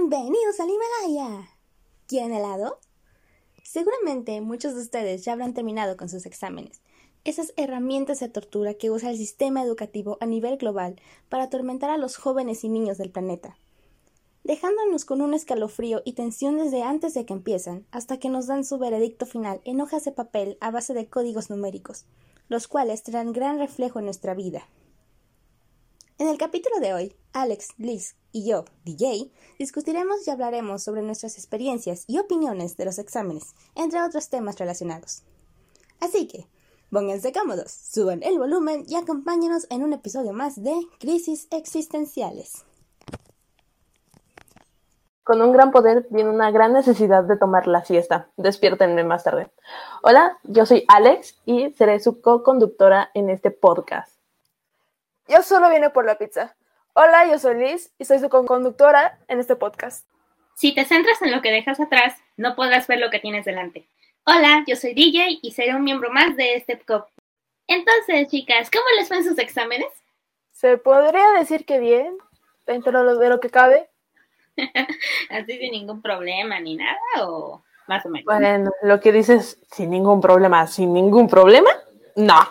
Bienvenidos al Himalaya. ¿Quieren helado? Seguramente muchos de ustedes ya habrán terminado con sus exámenes, esas herramientas de tortura que usa el sistema educativo a nivel global para atormentar a los jóvenes y niños del planeta, dejándonos con un escalofrío y tensión desde antes de que empiezan hasta que nos dan su veredicto final en hojas de papel a base de códigos numéricos, los cuales traerán gran reflejo en nuestra vida. En el capítulo de hoy, Alex, Liz y yo, DJ, discutiremos y hablaremos sobre nuestras experiencias y opiniones de los exámenes, entre otros temas relacionados. Así que, pónganse cómodos, suban el volumen y acompáñenos en un episodio más de Crisis Existenciales. Con un gran poder viene una gran necesidad de tomar la siesta. Despiértenme más tarde. Hola, yo soy Alex y seré su co-conductora en este podcast. Yo solo vine por la pizza. Hola, yo soy Liz y soy su conductora en este podcast. Si te centras en lo que dejas atrás, no podrás ver lo que tienes delante. Hola, yo soy DJ y seré un miembro más de este COP. Entonces, chicas, ¿cómo les fue en sus exámenes? Se podría decir que bien, dentro de lo que cabe. Así sin ningún problema ni nada, o más o menos. Bueno, lo que dices, sin ningún problema, sin ningún problema, no.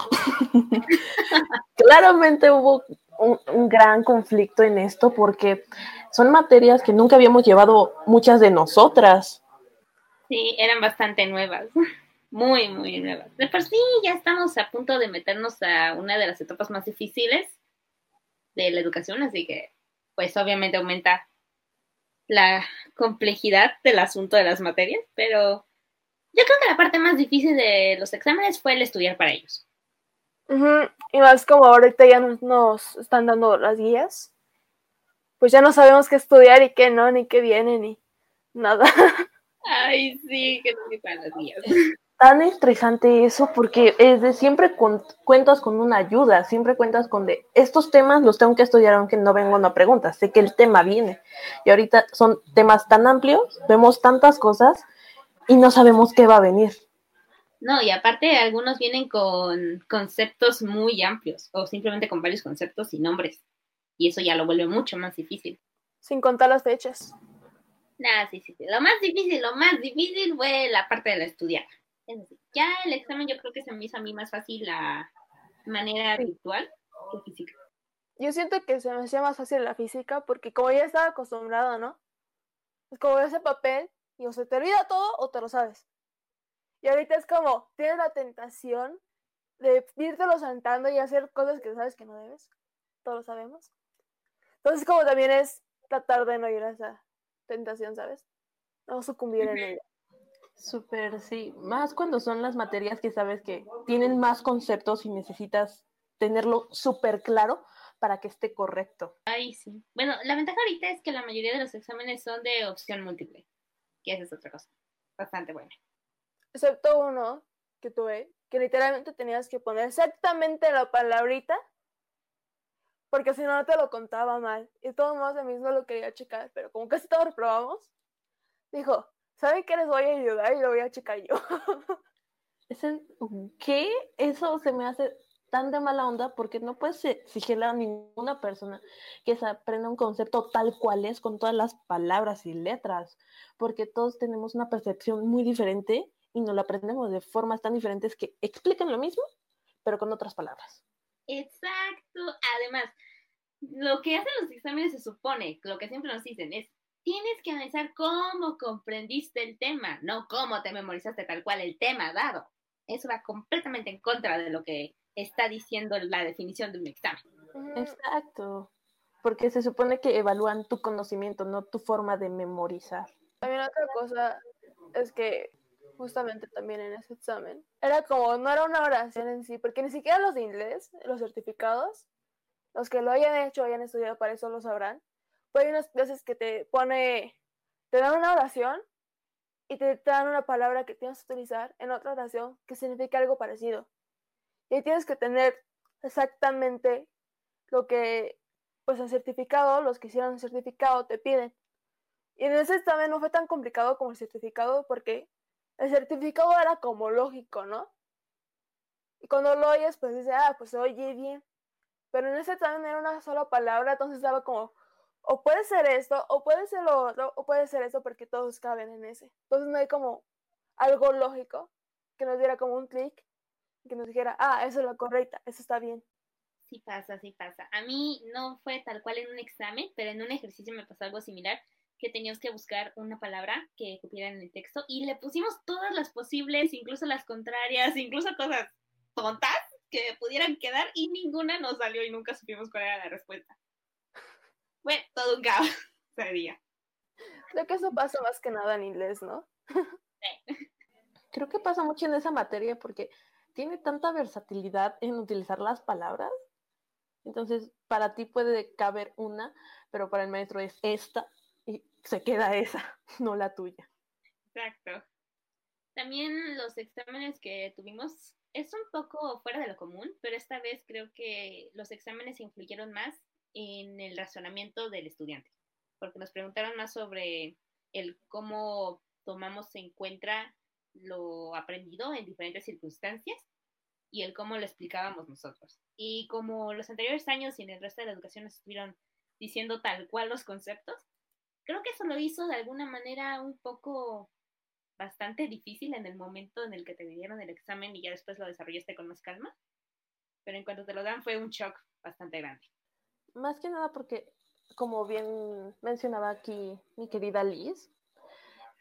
Claramente hubo un, gran conflicto en esto porque son materias que nunca habíamos llevado muchas de nosotras. Sí, eran bastante nuevas, muy, muy nuevas. De por sí ya estamos a punto de meternos a una de las etapas más difíciles de la educación, así que pues obviamente aumenta la complejidad del asunto de las materias, pero yo creo que la parte más difícil de los exámenes fue el estudiar para ellos. Y más como ahorita ya nos, están dando las guías, pues ya no sabemos qué estudiar y qué no, ni qué viene, ni nada. Ay, sí, que no para las guías. Tan estresante eso porque es de siempre cuentas con una ayuda, siempre cuentas con de estos temas los tengo que estudiar aunque no venga una pregunta, sé que el tema viene. Y ahorita son temas tan amplios, vemos tantas cosas y no sabemos qué va a venir. No, y aparte algunos vienen con conceptos muy amplios o simplemente con varios conceptos y nombres. Y eso ya lo vuelve mucho más difícil. Sin contar las fechas. Nah, sí, sí, sí. Lo más difícil, lo más difícil fue la parte de la estudiar. ya el examen yo creo que se me hizo a mí más fácil la manera virtual que física. Yo siento que se me hacía más fácil la física porque como ya estaba acostumbrado, ¿no? Es como ese papel y o se te olvida todo o te lo sabes. Y ahorita es como, tienes la tentación de lo saltando y hacer cosas que sabes que no debes. Todos lo sabemos. Entonces, como también es tratar de no ir a esa tentación, ¿sabes? No sucumbir en ella. Súper, sí. Más cuando son las materias que sabes que tienen más conceptos y necesitas tenerlo súper claro para que esté correcto. Ay, sí. Bueno, la ventaja ahorita es que la mayoría de los exámenes son de opción múltiple, que esa es otra cosa. Bastante buena excepto uno que tuve, que literalmente tenías que poner exactamente la palabrita, porque si no, no te lo contaba mal. Y todo más de mismo lo quería checar, pero como casi todos reprobamos, dijo, ¿saben qué les voy a ayudar? Y lo voy a checar yo. ¿Qué? Eso se me hace tan de mala onda porque no puedes exigirle a ninguna persona que se aprenda un concepto tal cual es con todas las palabras y letras, porque todos tenemos una percepción muy diferente y nos lo aprendemos de formas tan diferentes que explican lo mismo, pero con otras palabras. Exacto. Además, lo que hacen los exámenes se supone, lo que siempre nos dicen es, tienes que analizar cómo comprendiste el tema, no cómo te memorizaste tal cual el tema dado. Eso va completamente en contra de lo que está diciendo la definición de un examen. Exacto. Porque se supone que evalúan tu conocimiento, no tu forma de memorizar. También otra cosa es que justamente también en ese examen, era como, no era una oración en sí, porque ni siquiera los de inglés, los certificados, los que lo hayan hecho, hayan estudiado para eso lo sabrán, pues hay unas veces que te pone, te dan una oración y te, dan una palabra que tienes que utilizar en otra oración que significa algo parecido. Y tienes que tener exactamente lo que, pues el certificado, los que hicieron el certificado te piden. Y en ese examen no fue tan complicado como el certificado porque el certificado era como lógico, ¿no? Y cuando lo oyes, pues dice, ah, pues oye bien. Pero en ese también era una sola palabra, entonces estaba como, o puede ser esto, o puede ser lo otro, o puede ser esto porque todos caben en ese. Entonces no hay como algo lógico que nos diera como un clic, que nos dijera, ah, eso es lo correcta, eso está bien. Sí pasa, sí pasa. A mí no fue tal cual en un examen, pero en un ejercicio me pasó algo similar, que teníamos que buscar una palabra que cupiera en el texto y le pusimos todas las posibles, incluso las contrarias, incluso cosas tontas que pudieran quedar y ninguna nos salió y nunca supimos cuál era la respuesta. Fue todo un caos ese día. Creo que eso pasa más que nada en inglés, ¿no? Sí. Creo que pasa mucho en esa materia porque tiene tanta versatilidad en utilizar las palabras. Entonces, para ti puede caber una, pero para el maestro es esta y se queda esa, no la tuya. Exacto. También los exámenes que tuvimos es un poco fuera de lo común, pero esta vez creo que los exámenes influyeron más en el razonamiento del estudiante, porque nos preguntaron más sobre el cómo tomamos en cuenta lo aprendido en diferentes circunstancias y el cómo lo explicábamos nosotros. Y como los anteriores años y en el resto de la educación nos estuvieron diciendo tal cual los conceptos, creo que eso lo hizo de alguna manera un poco bastante difícil en el momento en el que te dieron el examen y ya después lo desarrollaste con más calma. Pero en cuanto te lo dan fue un shock bastante grande. Más que nada porque, como bien mencionaba aquí mi querida Liz,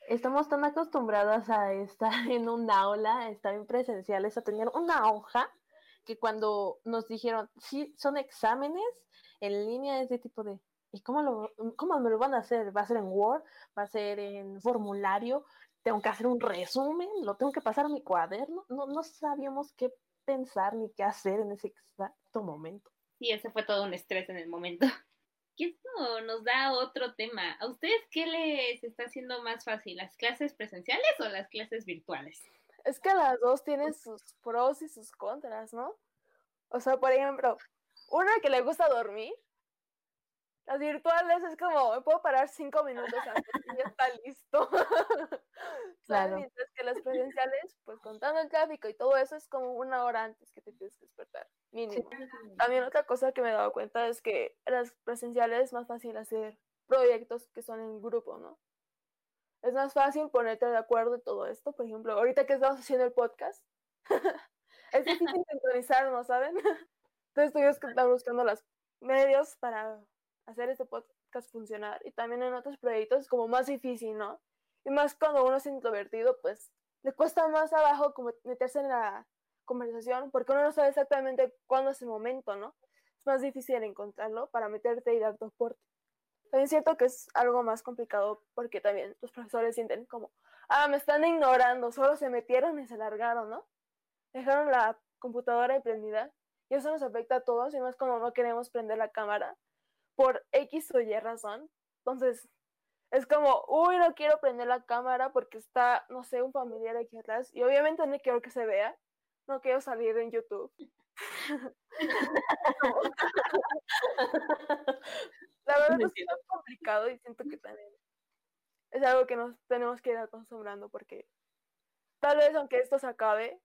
estamos tan acostumbradas a estar en un aula, a estar en presenciales, a tener una hoja, que cuando nos dijeron, sí, son exámenes en línea, es de tipo de, ¿y cómo, lo, cómo me lo van a hacer? ¿Va a ser en Word? ¿Va a ser en formulario? ¿Tengo que hacer un resumen? ¿Lo tengo que pasar a mi cuaderno? No, no sabíamos qué pensar ni qué hacer en ese exacto momento. Sí, ese fue todo un estrés en el momento. Y esto nos da otro tema. ¿A ustedes qué les está haciendo más fácil, las clases presenciales o las clases virtuales? Es que las dos tienen sus pros y sus contras, ¿no? O sea, por ejemplo, una que le gusta dormir, las virtuales es como, me puedo parar cinco minutos antes y ya está listo. Claro. Mientras que las presenciales, pues contando el tráfico y todo eso, es como una hora antes que te tienes que despertar, mínimo. También otra cosa que me he dado cuenta es que las presenciales es más fácil hacer proyectos que son en grupo, ¿no? Es más fácil ponerte de acuerdo en todo esto. Por ejemplo, ahorita que estamos haciendo el podcast, es difícil sintonizarnos, ¿saben? Entonces tuvimos que estar buscando los medios para hacer este podcast funcionar. Y también en otros proyectos es como más difícil, ¿no? Y más cuando uno es introvertido, pues le cuesta más abajo como meterse en la conversación porque uno no sabe exactamente cuándo es el momento, ¿no? Es más difícil encontrarlo para meterte y dar tu aporte. También siento que es algo más complicado porque también los profesores sienten como, ah, me están ignorando, solo se metieron y se largaron, ¿no? Dejaron la computadora emprendida y eso nos afecta a todos y más cuando no queremos prender la cámara por X o Y razón. Entonces, es como, uy, no quiero prender la cámara porque está, no sé, un familiar aquí atrás y obviamente no quiero que se vea, no quiero salir en YouTube. La verdad es que es complicado y siento que también es algo que nos tenemos que ir acostumbrando porque tal vez aunque esto se acabe,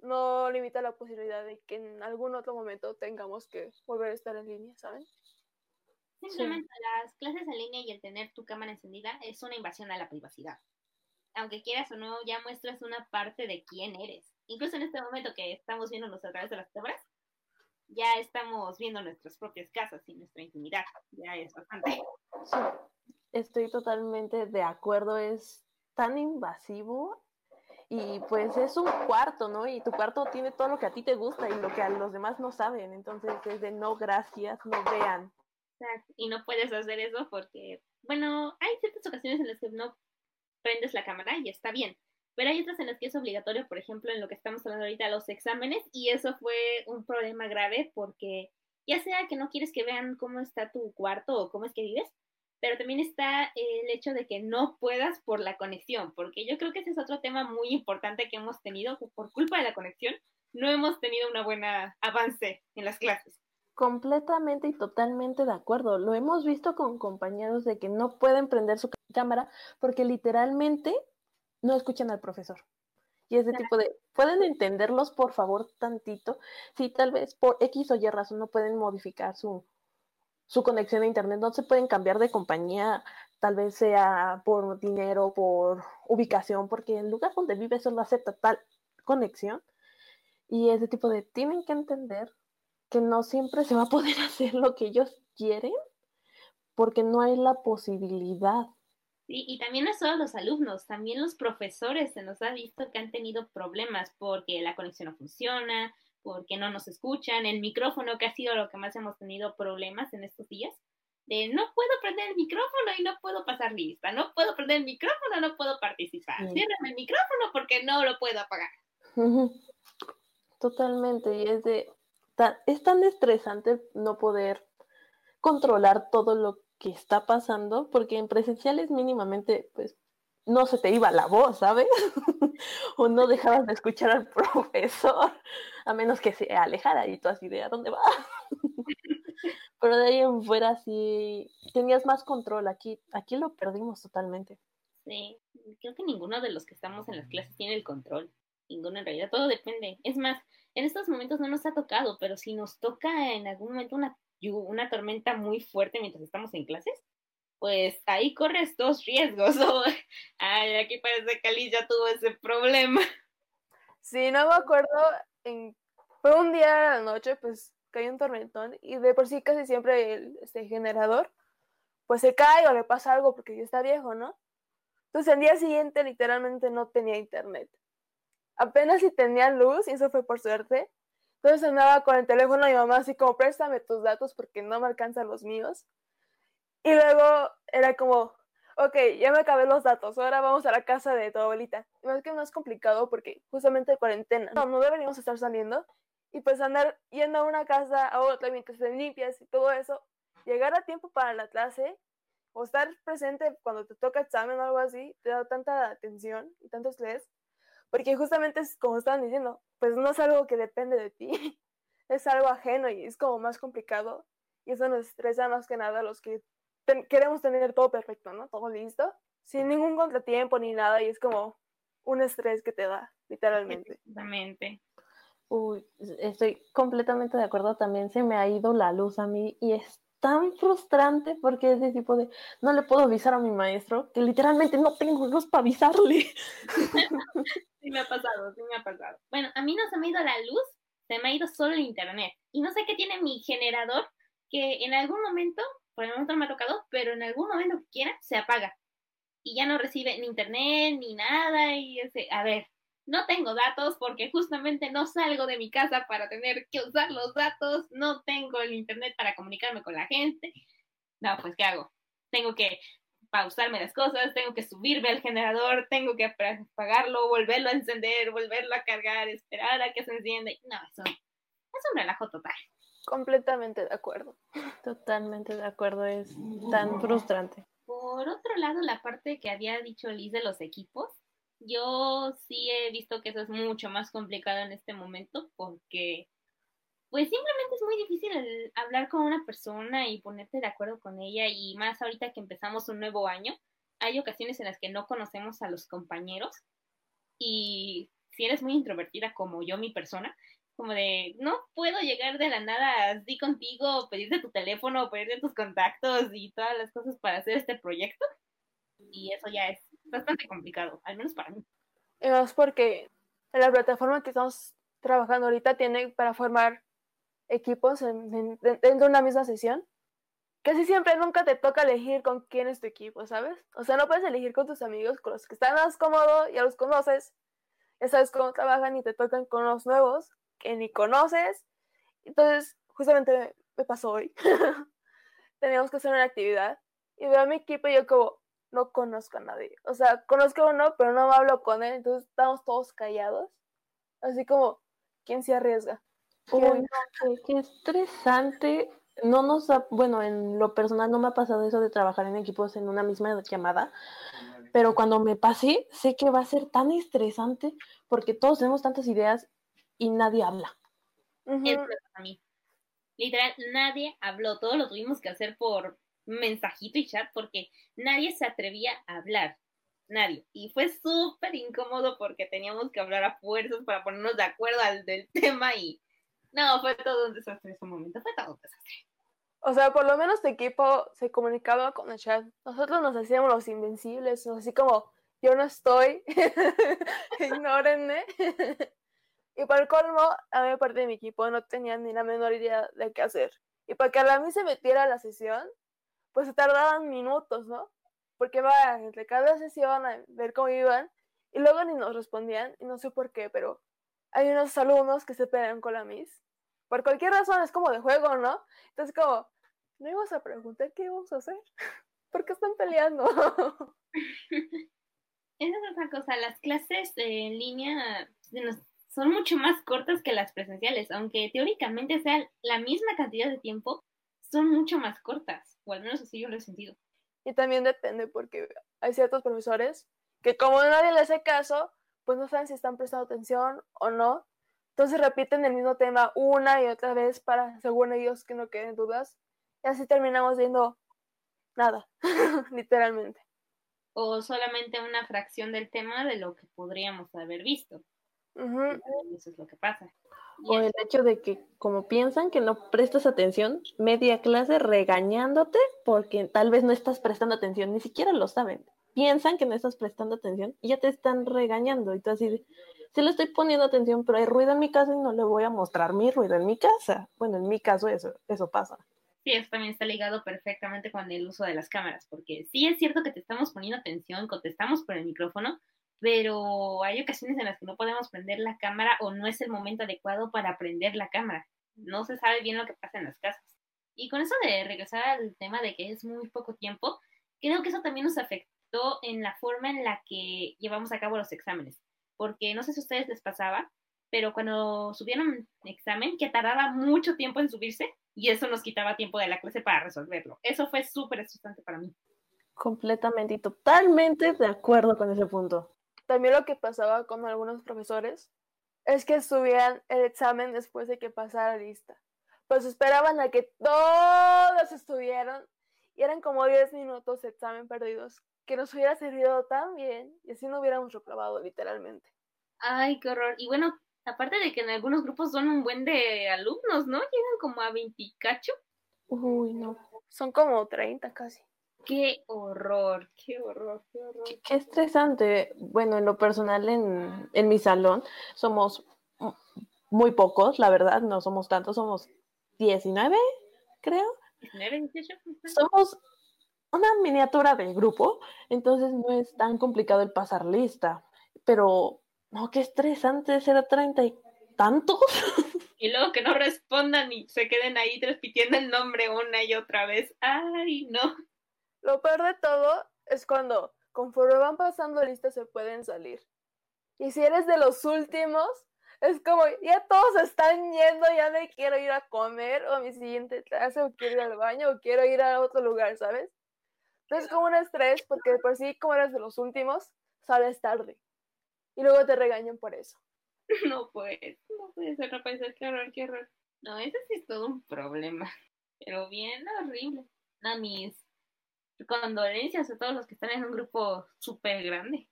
no limita la posibilidad de que en algún otro momento tengamos que volver a estar en línea, ¿saben? Simplemente las clases en línea y el tener tu cámara encendida es una invasión a la privacidad. Aunque quieras o no, ya muestras una parte de quién eres. Incluso en este momento que estamos viéndonos a través de las cámaras, ya estamos viendo nuestras propias casas y nuestra intimidad. Ya es bastante. Sí, estoy totalmente de acuerdo, es tan invasivo y pues es un cuarto, ¿no? Y tu cuarto tiene todo lo que a ti te gusta y lo que a los demás no saben, entonces es de no gracias, no vean. Y no puedes hacer eso porque, bueno, hay ciertas ocasiones en las que no prendes la cámara y está bien. Pero hay otras en las que es obligatorio, por ejemplo, en lo que estamos hablando ahorita, los exámenes, y eso fue un problema grave porque ya sea que no quieres que vean cómo está tu cuarto o cómo es que vives, pero también está el hecho de que no puedas por la conexión, porque yo creo que ese es otro tema muy importante que hemos tenido, por culpa de la conexión no hemos tenido una buena avance en las clases. Completamente y totalmente de acuerdo. Lo hemos visto con compañeros de que no pueden prender su cámara porque literalmente no escuchan al profesor. Y ese tipo de, ¿pueden entenderlos por favor tantito? Si tal vez por X o Y razón no pueden modificar su, su conexión a internet, no se pueden cambiar de compañía, tal vez sea por dinero, por ubicación, porque el lugar donde vive solo acepta tal conexión. Y ese tipo de, tienen que entender que no siempre se va a poder hacer lo que ellos quieren, porque no hay la posibilidad. Sí, y también no solo los alumnos, también los profesores se nos ha visto que han tenido problemas porque la conexión no funciona, porque no nos escuchan, el micrófono que ha sido lo que más hemos tenido problemas en estos días, de no puedo prender el micrófono y no puedo pasar lista, no puedo prender el micrófono, no puedo participar, Sí. ciérrame el micrófono porque no lo puedo apagar. Totalmente, y es de ta- es tan estresante no poder controlar todo lo que está pasando, porque en presenciales mínimamente, pues, no se te iba la voz, ¿sabes? o no dejabas de escuchar al profesor, a menos que se alejara y tú así de ¿a dónde va? Pero de ahí en fuera sí tenías más control, aquí, aquí lo perdimos totalmente. Sí, creo que ninguno de los que estamos en las clases tiene el control. Ninguno en realidad, todo depende. Es más, en estos momentos no nos ha tocado, pero si nos toca en algún momento una, una tormenta muy fuerte mientras estamos en clases, pues ahí corres dos riesgos. Ay, aquí parece que Alice ya tuvo ese problema. Sí, no me acuerdo, fue un día a la noche, pues cayó un tormentón y de por sí casi siempre el este, generador pues se cae o le pasa algo porque ya está viejo, ¿no? Entonces el día siguiente literalmente no tenía internet. Apenas si tenía luz y eso fue por suerte. Entonces andaba con el teléfono de mi mamá así como préstame tus datos porque no me alcanzan los míos. Y luego era como, ok, ya me acabé los datos, ahora vamos a la casa de tu abuelita. Y es que es complicado porque justamente cuarentena, no, no deberíamos estar saliendo y pues andar yendo a una casa a otra mientras te limpias y todo eso, llegar a tiempo para la clase o estar presente cuando te toca examen o algo así, te da tanta atención y tanto estrés, porque justamente es como estaban diciendo, pues no es algo que depende de ti, es algo ajeno y es como más complicado y eso nos estresa más que nada a los que ten- queremos tener todo perfecto, ¿no? Todo listo, sin ningún contratiempo ni nada y es como un estrés que te da, literalmente. Exactamente. Uy, estoy completamente de acuerdo. También se me ha ido la luz a mí y es tan frustrante porque es de tipo de no le puedo avisar a mi maestro que literalmente no tengo luz para avisarle. Sí me ha pasado, sí me ha pasado. Bueno, a mí no se me ha ido la luz, se me ha ido solo el internet. Y no sé qué tiene mi generador, que en algún momento, por el momento no me ha tocado, pero en algún momento que quiera, se apaga. Y ya no recibe ni internet ni nada. Y ese, a ver, no tengo datos porque justamente no salgo de mi casa para tener que usar los datos, no tengo el internet para comunicarme con la gente. No, pues ¿qué hago? Tengo que pausarme las cosas, tengo que subirme al generador, tengo que apagarlo, volverlo a encender, volverlo a cargar, esperar a que se encienda. No, eso es un relajo total. Completamente de acuerdo. Totalmente de acuerdo, es tan frustrante. Por otro lado, la parte que había dicho Liz de los equipos, yo sí he visto que eso es mucho más complicado en este momento porque pues simplemente es muy difícil hablar con una persona y ponerte de acuerdo con ella y más ahorita que empezamos un nuevo año, hay ocasiones en las que no conocemos a los compañeros y si eres muy introvertida como yo, mi persona, como de no puedo llegar de la nada así contigo, pedirte tu teléfono, pedirte tus contactos y todas las cosas para hacer este proyecto. Y eso ya es bastante complicado, al menos para mí. Más porque la plataforma que estamos trabajando ahorita tiene para formar equipos en- en- dentro de una misma sesión. Casi siempre nunca te toca elegir con quién es tu equipo, ¿sabes? O sea, no puedes elegir con tus amigos, con los que están más cómodos, ya los conoces, ya sabes cómo trabajan y te tocan con los nuevos que ni conoces. Entonces, justamente me pasó hoy. Teníamos que hacer una actividad y veo a mi equipo y yo como, no conozco a nadie. O sea, conozco a uno, pero no me hablo con él, entonces estamos todos callados. Así como, ¿quién se arriesga? Uy, ¿Quién- no, qué, qué estresante. No nos ha, bueno, en lo personal no me ha pasado eso de trabajar en equipos en una misma llamada, pero cuando me pase, sé que va a ser tan estresante porque todos tenemos tantas ideas y nadie habla. Eso me pasa a mí. Literal, nadie habló, todo lo tuvimos que hacer por mensajito y chat porque nadie se atrevía a hablar. Nadie. Y fue súper incómodo porque teníamos que hablar a fuerzas para ponernos de acuerdo al del tema y no, fue todo un desastre ese momento, fue todo un desastre. O sea, por lo menos tu equipo se comunicaba con el chat. Nosotros nos hacíamos los invencibles, así como, yo no estoy, ignórenme. y por el colmo, a mí parte de mi equipo no tenía ni la menor idea de qué hacer. Y para que a mí se metiera a la sesión, pues se tardaban minutos, ¿no? Porque va entre cada sesión a ver cómo iban y luego ni nos respondían y no sé por qué, pero hay unos alumnos que se pelean con la Miss. Por cualquier razón es como de juego, ¿no? Entonces como, ¿no ibas a preguntar qué íbamos a hacer? ¿Por qué están peleando? Esa es otra cosa, las clases en línea son mucho más cortas que las presenciales, aunque teóricamente sea la misma cantidad de tiempo, son mucho más cortas, o al menos así yo lo he sentido. Y también depende porque hay ciertos profesores que como nadie le hace caso, pues no saben si están prestando atención o no. Entonces repiten el mismo tema una y otra vez para, según ellos, que no queden dudas. Y así terminamos viendo nada, literalmente o solamente una fracción del tema de lo que podríamos haber visto. Eso es lo que pasa. O el hecho de que como piensan que no prestas atención, media clase regañándote porque tal vez no estás prestando atención, ni siquiera lo saben. Piensan que no estás prestando atención y ya te están regañando. Y tú así, sí le estoy poniendo atención, pero hay ruido en mi casa y no le voy a mostrar mi ruido en mi casa. Bueno, en mi caso eso, eso pasa. Sí, eso también está ligado perfectamente con el uso de las cámaras, porque sí es cierto que te estamos poniendo atención, contestamos por el micrófono, pero hay ocasiones en las que no podemos prender la cámara o no es el momento adecuado para prender la cámara. No se sabe bien lo que pasa en las casas. Y con eso de regresar al tema de que es muy poco tiempo, creo que eso también nos afectó en la forma en la que llevamos a cabo los exámenes. Porque no sé si a ustedes les pasaba, pero cuando subieron examen, que tardaba mucho tiempo en subirse, y eso nos quitaba tiempo de la clase para resolverlo. Eso fue súper estresante para mí. Completamente y totalmente de acuerdo con ese punto. También lo que pasaba con algunos profesores es que subían el examen después de que pasara la lista. Pues esperaban a que todos estuvieran y eran como 10 minutos de examen perdidos que nos hubiera servido tan bien y así no hubiéramos reprobado literalmente. Ay, qué horror. Y bueno, Aparte de que en algunos grupos son un buen de alumnos, ¿no? Llegan como a 20 cacho. Uy, no. Son como 30 casi. Qué horror, qué horror, qué horror. Qué, estresante. Bueno, en lo personal, en, en mi salón somos muy pocos, la verdad, no somos tantos, somos 19, creo. 19, 18. Somos una miniatura del grupo, entonces no es tan complicado el pasar lista, pero no, qué estresante ser a treinta y tantos. Y luego que no respondan y se queden ahí repitiendo el nombre una y otra vez. Ay, no. Lo peor de todo es cuando, conforme van pasando listas, se pueden salir. Y si eres de los últimos, es como, ya todos están yendo, ya me quiero ir a comer, o a mi siguiente clase, o quiero ir al baño, o quiero ir a otro lugar, ¿sabes? Entonces, como un estrés, porque por sí, como eres de los últimos, sales tarde y luego te regañan por eso. No puede, no puede ser, no puede ser, qué horror, qué horror. No, ese sí es todo un problema, pero bien horrible. No, mis condolencias a todos los que están en un grupo súper grande,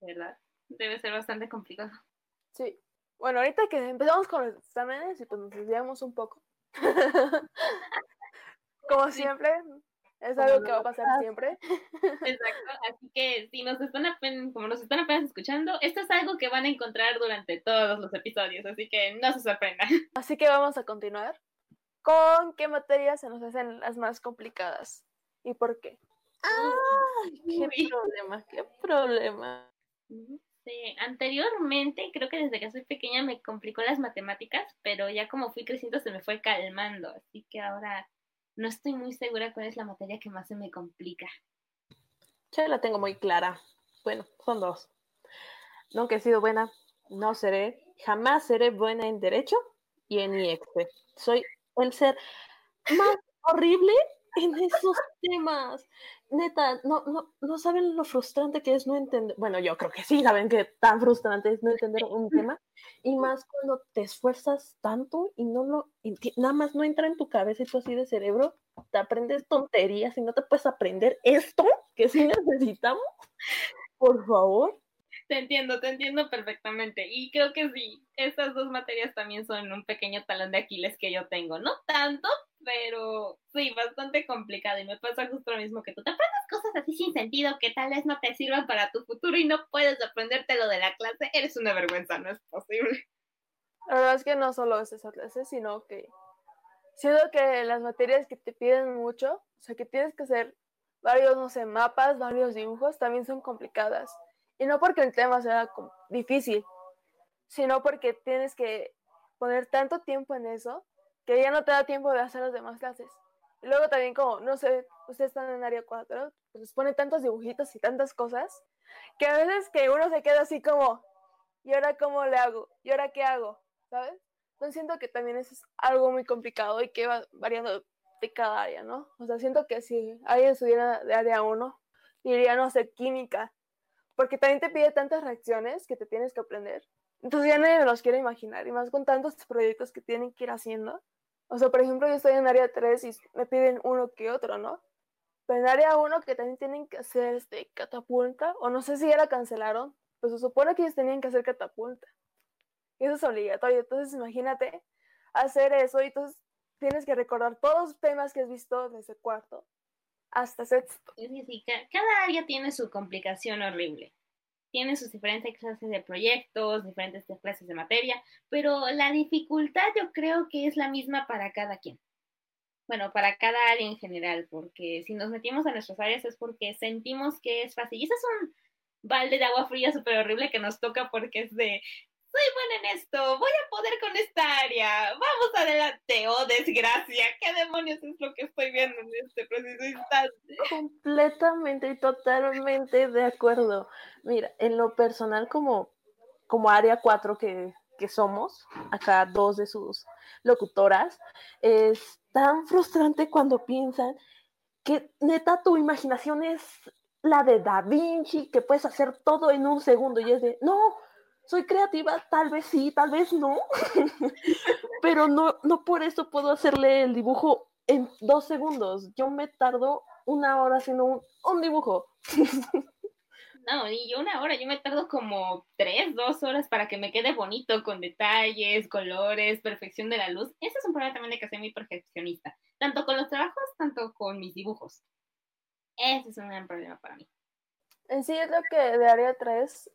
¿verdad? Debe ser bastante complicado. Sí. Bueno, ahorita que empezamos con los exámenes y pues nos desviamos un poco. Como siempre, es algo que va a pasar siempre. Exacto, así que si nos están apenas, como nos están apenas escuchando, esto es algo que van a encontrar durante todos los episodios, así que no se sorprendan. Así que vamos a continuar con qué materias se nos hacen las más complicadas y por qué. ¡Ay! ¡Qué problema! ¡Qué problema! Sí, anteriormente, creo que desde que soy pequeña me complicó las matemáticas, pero ya como fui creciendo se me fue calmando, así que ahora no estoy muy segura cuál es la materia que más se me complica. Yo la tengo muy clara. Bueno, son dos. Nunca he sido buena, no seré, jamás seré buena en derecho y en IEXPE. Soy el ser más horrible en esos temas. Neta, no, no, no saben lo frustrante que es no entender. Bueno, yo creo que sí saben que tan frustrante es no entender un tema. Y más cuando te esfuerzas tanto y no lo nada más no entra en tu cabeza y tú así de cerebro, te aprendes tonterías y no te puedes aprender esto que sí necesitamos. Por favor. Te entiendo, te entiendo perfectamente. Y creo que sí, estas dos materias también son un pequeño talón de Aquiles que yo tengo. No tanto, pero sí, bastante complicado. Y me pasa justo lo mismo que tú. Te aprendes cosas así sin sentido que tal vez no te sirvan para tu futuro y no puedes aprenderte lo de la clase. Eres una vergüenza, no es posible. La verdad es que no solo es esa clase, sino que siento que las materias que te piden mucho, o sea, que tienes que hacer varios, no sé, mapas, varios dibujos, también son complicadas. Y no porque el tema sea difícil, sino porque tienes que poner tanto tiempo en eso que ya no te da tiempo de hacer las demás clases. Y luego también como, no sé, ustedes están en área 4, pues les ponen tantos dibujitos y tantas cosas, que a veces que uno se queda así como, ¿y ahora cómo le hago? ¿Y ahora qué hago? ¿Sabes? Entonces siento que también es algo muy complicado y que va variando de cada área, ¿no? O sea, siento que si alguien estuviera de área 1, diría, no sé, química, porque también te pide tantas reacciones que te tienes que aprender. Entonces ya nadie me los quiere imaginar, y más con tantos proyectos que tienen que ir haciendo. O sea, por ejemplo, yo estoy en área 3 y me piden uno que otro, ¿no? Pero en área 1 que también tienen que hacer este catapulta, o no sé si ya la cancelaron, pues se supone que ellos tenían que hacer catapulta. Y eso es obligatorio. Entonces, imagínate hacer eso y entonces tienes que recordar todos los temas que has visto desde cuarto hasta sexto. Cada área tiene su complicación horrible. Tiene sus diferentes clases de proyectos, diferentes clases de materia, pero la dificultad yo creo que es la misma para cada quien. Bueno, para cada área en general, porque si nos metimos a nuestras áreas es porque sentimos que es fácil. Y ese es un balde de agua fría súper horrible que nos toca porque es de, soy buena en esto, voy a poder con esta área, vamos adelante, oh desgracia, ¿qué demonios es lo que estoy viendo en este preciso instante? Completamente y totalmente de acuerdo. Mira, en lo personal como, como área 4 que, que somos, acá dos de sus locutoras, es tan frustrante cuando piensan que neta tu imaginación es la de Da Vinci, que puedes hacer todo en un segundo y es de, no, soy creativa, tal vez sí, tal vez no, pero no, no por eso puedo hacerle el dibujo en dos segundos. Yo me tardo una hora haciendo un, un dibujo. No, ni yo una hora, yo me tardo como tres, dos horas para que me quede bonito, con detalles, colores, perfección de la luz. Ese es un problema también de que soy muy perfeccionista, tanto con los trabajos, tanto con mis dibujos. Ese es un gran problema para mí. En sí, es lo que de área 3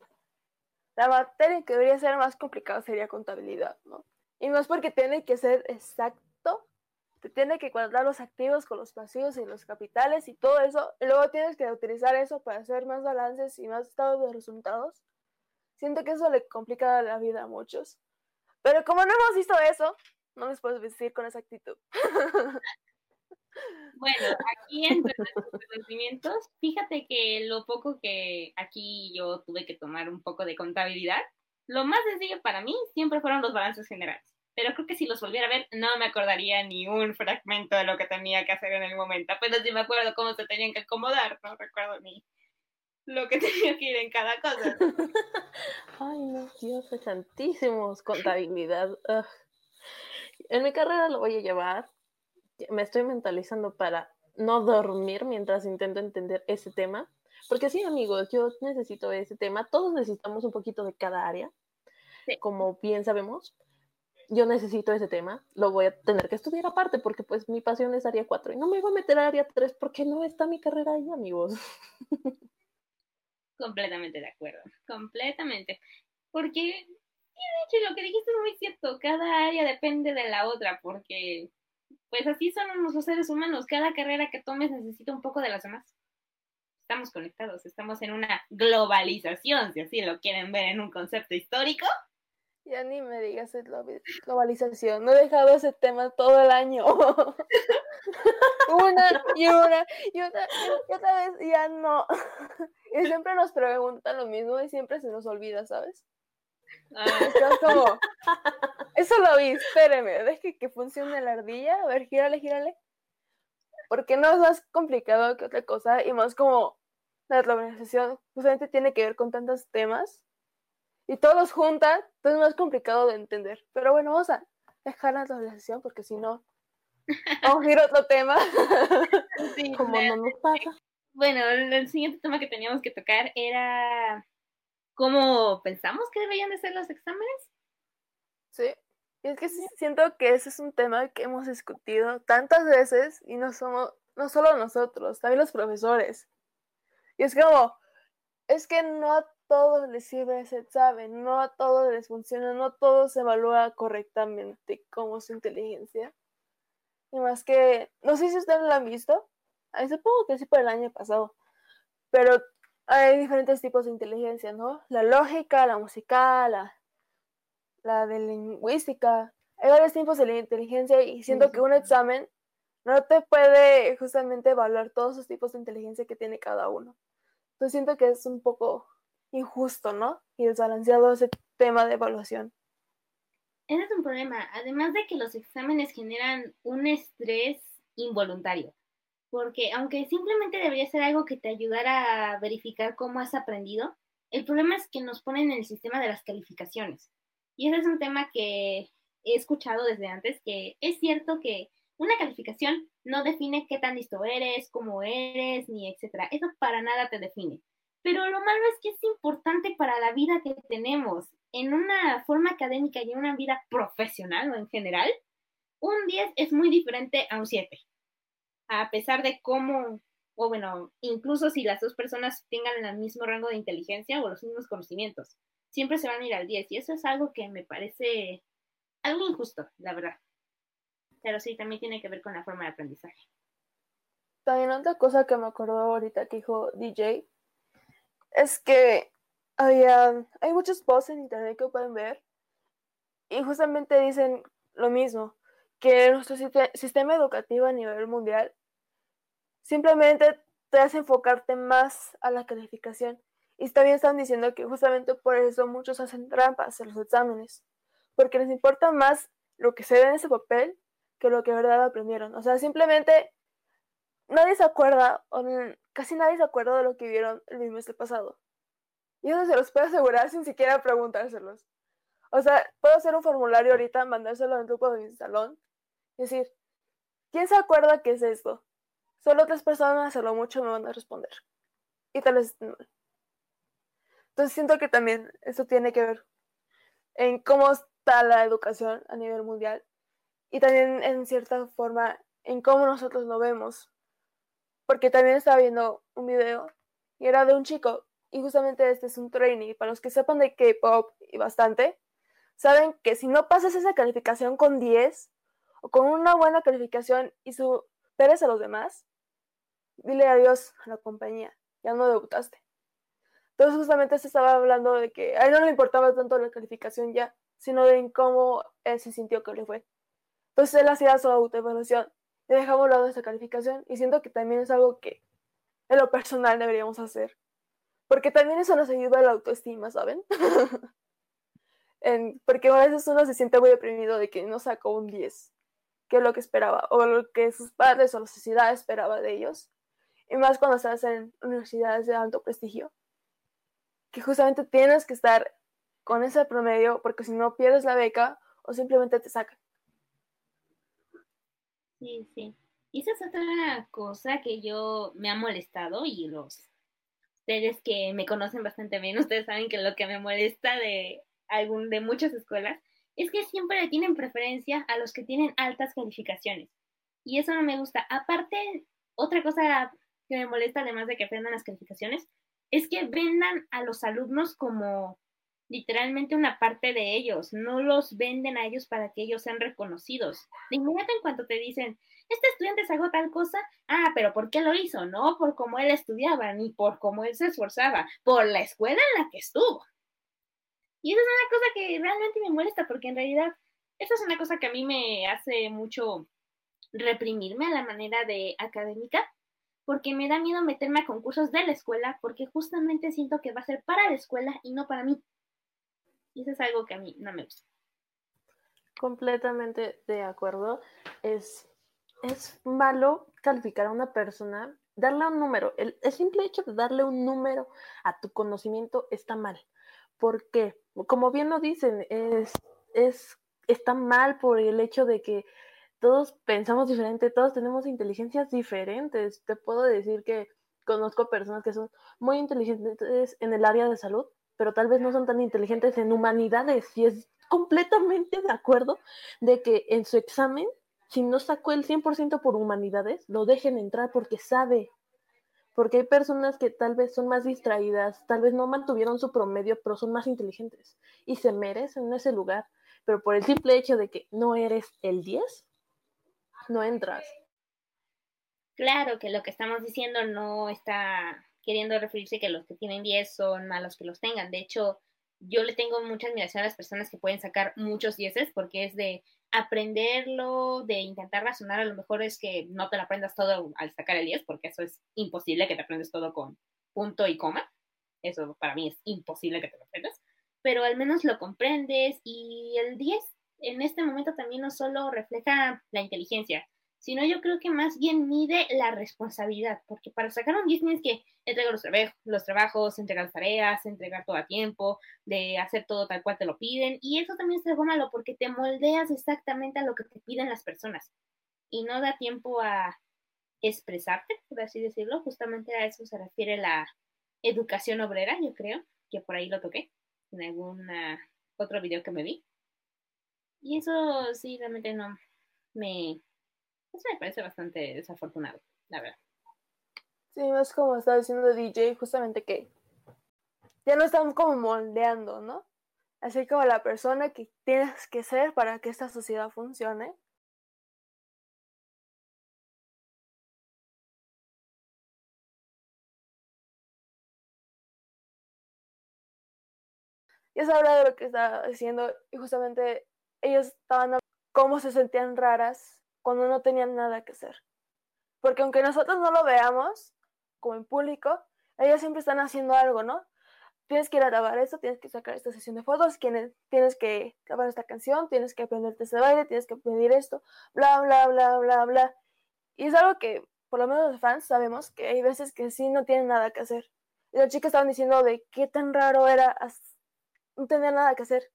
la materia que debería ser más complicada sería contabilidad, ¿no? Y es porque tiene que ser exacto, te tiene que cuadrar los activos con los pasivos y los capitales y todo eso, y luego tienes que utilizar eso para hacer más balances y más estados de resultados. Siento que eso le complica la vida a muchos. Pero como no hemos visto eso, no les puedes decir con exactitud. Bueno, aquí entre nuestros conocimientos, fíjate que lo poco que aquí yo tuve que tomar un poco de contabilidad, lo más sencillo para mí siempre fueron los balances generales. Pero creo que si los volviera a ver, no me acordaría ni un fragmento de lo que tenía que hacer en el momento. Apenas sí me acuerdo cómo se tenían que acomodar, no recuerdo ni lo que tenía que ir en cada cosa. Ay, no, Dios santísimos, contabilidad. En mi carrera lo voy a llevar, me estoy mentalizando para no dormir mientras intento entender ese tema. Porque sí, amigos, yo necesito ese tema. Todos necesitamos un poquito de cada área, como bien sabemos. Yo necesito ese tema, lo voy a tener que estudiar aparte porque pues mi pasión es área 4 y no me voy a meter a área 3 porque no está mi carrera ahí, amigos. Completamente de acuerdo, completamente. Porque, de hecho, lo que dijiste es muy cierto, cada área depende de la otra porque pues así son los seres humanos. Cada carrera que tomes necesita un poco de las demás. Estamos conectados, estamos en una globalización, si así lo quieren ver en un concepto histórico. Ya ni me digas globalización, no he dejado ese tema todo el año. una y una y otra, y otra vez ya no. y siempre nos preguntan lo mismo y siempre se nos olvida, ¿sabes? Ah. como, eso lo vi, espéreme, deje que funcione la ardilla, a ver, gírale, gírale. Porque no es más complicado que otra cosa y más como la organización justamente tiene que ver con tantos temas y todos juntan, entonces es más complicado de entender. Pero bueno, vamos a dejar la organización porque si no, vamos a ir a otro tema. como no nos pasa. Bueno, el siguiente tema que teníamos que tocar era cómo pensamos que deberían de ser los exámenes. Sí, y es que siento que ese es un tema que hemos discutido tantas veces y no somos, no solo nosotros, también los profesores. Y es como, es que no a todos les sirve ese examen, no a todos les funciona, no todos se evalúa correctamente como su inteligencia. Y más que, no sé si ustedes lo han visto, Ahí supongo que sí por el año pasado, pero hay diferentes tipos de inteligencia, ¿no? La lógica, la musical, la, la de lingüística. Hay varios tipos de inteligencia y siento que un examen no te puede justamente evaluar todos los tipos de inteligencia que tiene cada uno. Entonces siento que es un poco injusto, ¿no? Y desbalanceado ese tema de evaluación. Ese es un problema, además de que los exámenes generan un estrés involuntario porque aunque simplemente debería ser algo que te ayudara a verificar cómo has aprendido, el problema es que nos ponen en el sistema de las calificaciones. Y ese es un tema que he escuchado desde antes, que es cierto que una calificación no define qué tan listo eres, cómo eres, ni etcétera. Eso para nada te define. Pero lo malo es que es importante para la vida que tenemos. En una forma académica y en una vida profesional o en general, un 10 es muy diferente a un 7 a pesar de cómo, o bueno, incluso si las dos personas tengan el mismo rango de inteligencia o los mismos conocimientos, siempre se van a ir al 10 y eso es algo que me parece algo injusto, la verdad. Pero sí, también tiene que ver con la forma de aprendizaje. También otra cosa que me acordó ahorita que dijo DJ es que había, hay muchos posts en internet que pueden ver y justamente dicen lo mismo, que nuestro sistema educativo a nivel mundial simplemente te hace enfocarte más a la calificación. Y también están diciendo que justamente por eso muchos hacen trampas en los exámenes, porque les importa más lo que se ve en ese papel que lo que de verdad aprendieron. O sea, simplemente nadie se acuerda, o casi nadie se acuerda de lo que vieron el bimestre pasado. Y eso se los puedo asegurar sin siquiera preguntárselos. O sea, puedo hacer un formulario ahorita, mandárselo al grupo de mi salón es decir, ¿quién se acuerda qué es esto? Solo tres personas a lo mucho me van a responder. Y tal vez. Entonces siento que también eso tiene que ver en cómo está la educación a nivel mundial y también en cierta forma en cómo nosotros lo vemos. Porque también estaba viendo un video y era de un chico y justamente este es un trainee. Para los que sepan de K-pop y bastante, saben que si no pasas esa calificación con 10, o con una buena calificación y superes a los demás, dile adiós a la compañía, ya no debutaste. Entonces justamente se estaba hablando de que a él no le importaba tanto la calificación ya, sino de cómo él se sintió que le fue. Entonces él hacía su autoevaluación y dejaba a un lado esa calificación y siento que también es algo que en lo personal deberíamos hacer. Porque también eso nos ayuda a la autoestima, ¿saben? porque a veces uno se siente muy deprimido de que no sacó un 10 que lo que esperaba o lo que sus padres o la sociedad esperaba de ellos. Y más cuando estás en universidades de alto prestigio, que justamente tienes que estar con ese promedio porque si no pierdes la beca o simplemente te sacan. Sí, sí. Y esa es otra cosa que yo me ha molestado y los ustedes que me conocen bastante bien, ustedes saben que lo que me molesta de algún de muchas escuelas es que siempre le tienen preferencia a los que tienen altas calificaciones. Y eso no me gusta. Aparte, otra cosa que me molesta, además de que aprendan las calificaciones, es que vendan a los alumnos como literalmente una parte de ellos, no los venden a ellos para que ellos sean reconocidos. De inmediato en cuanto te dicen, este estudiante sacó tal cosa, ah, pero ¿por qué lo hizo? No por cómo él estudiaba, ni por cómo él se esforzaba, por la escuela en la que estuvo. Y esa es una cosa que realmente me molesta porque en realidad esa es una cosa que a mí me hace mucho reprimirme a la manera de académica porque me da miedo meterme a concursos de la escuela porque justamente siento que va a ser para la escuela y no para mí. Y eso es algo que a mí no me gusta. Completamente de acuerdo. Es, es malo calificar a una persona, darle un número. El, el simple hecho de darle un número a tu conocimiento está mal. ¿Por qué? Como bien lo dicen, es, es, está mal por el hecho de que todos pensamos diferente, todos tenemos inteligencias diferentes. Te puedo decir que conozco personas que son muy inteligentes en el área de salud pero tal vez no son tan inteligentes en humanidades. Y es completamente de acuerdo de que en su examen, si no sacó el 100% por humanidades, lo dejen entrar porque sabe. Porque hay personas que tal vez son más distraídas, tal vez no mantuvieron su promedio, pero son más inteligentes y se merecen ese lugar. Pero por el simple hecho de que no eres el 10, no entras. Claro que lo que estamos diciendo no está queriendo referirse que los que tienen 10 son malos que los tengan. De hecho, yo le tengo mucha admiración a las personas que pueden sacar muchos 10 porque es de aprenderlo, de intentar razonar, a lo mejor es que no te lo aprendas todo al sacar el 10, porque eso es imposible que te aprendas todo con punto y coma. Eso para mí es imposible que te lo aprendas, pero al menos lo comprendes y el 10 en este momento también no solo refleja la inteligencia, sino yo creo que más bien mide la responsabilidad, porque para sacar un 10 tienes que entregar los, los trabajos, entregar las tareas, entregar todo a tiempo, de hacer todo tal cual te lo piden, y eso también es algo malo porque te moldeas exactamente a lo que te piden las personas y no da tiempo a expresarte, por así decirlo, justamente a eso se refiere la educación obrera, yo creo, que por ahí lo toqué en algún otro video que me vi. Y eso sí, realmente no me eso me parece bastante desafortunado, la verdad. Sí, es como estaba diciendo DJ, justamente que ya no están como moldeando, ¿no? Así como la persona que tienes que ser para que esta sociedad funcione. Ya sabrá de lo que estaba diciendo y justamente ellos estaban cómo se sentían raras cuando no tenían nada que hacer. Porque aunque nosotros no lo veamos como en público, ellos siempre están haciendo algo, ¿no? Tienes que ir a grabar esto, tienes que sacar esta sesión de fotos, tienes que grabar esta canción, tienes que aprenderte ese baile, tienes que pedir esto, bla, bla, bla, bla, bla. Y es algo que, por lo menos los fans, sabemos que hay veces que sí no tienen nada que hacer. Y las chicas estaban diciendo de qué tan raro era no tener nada que hacer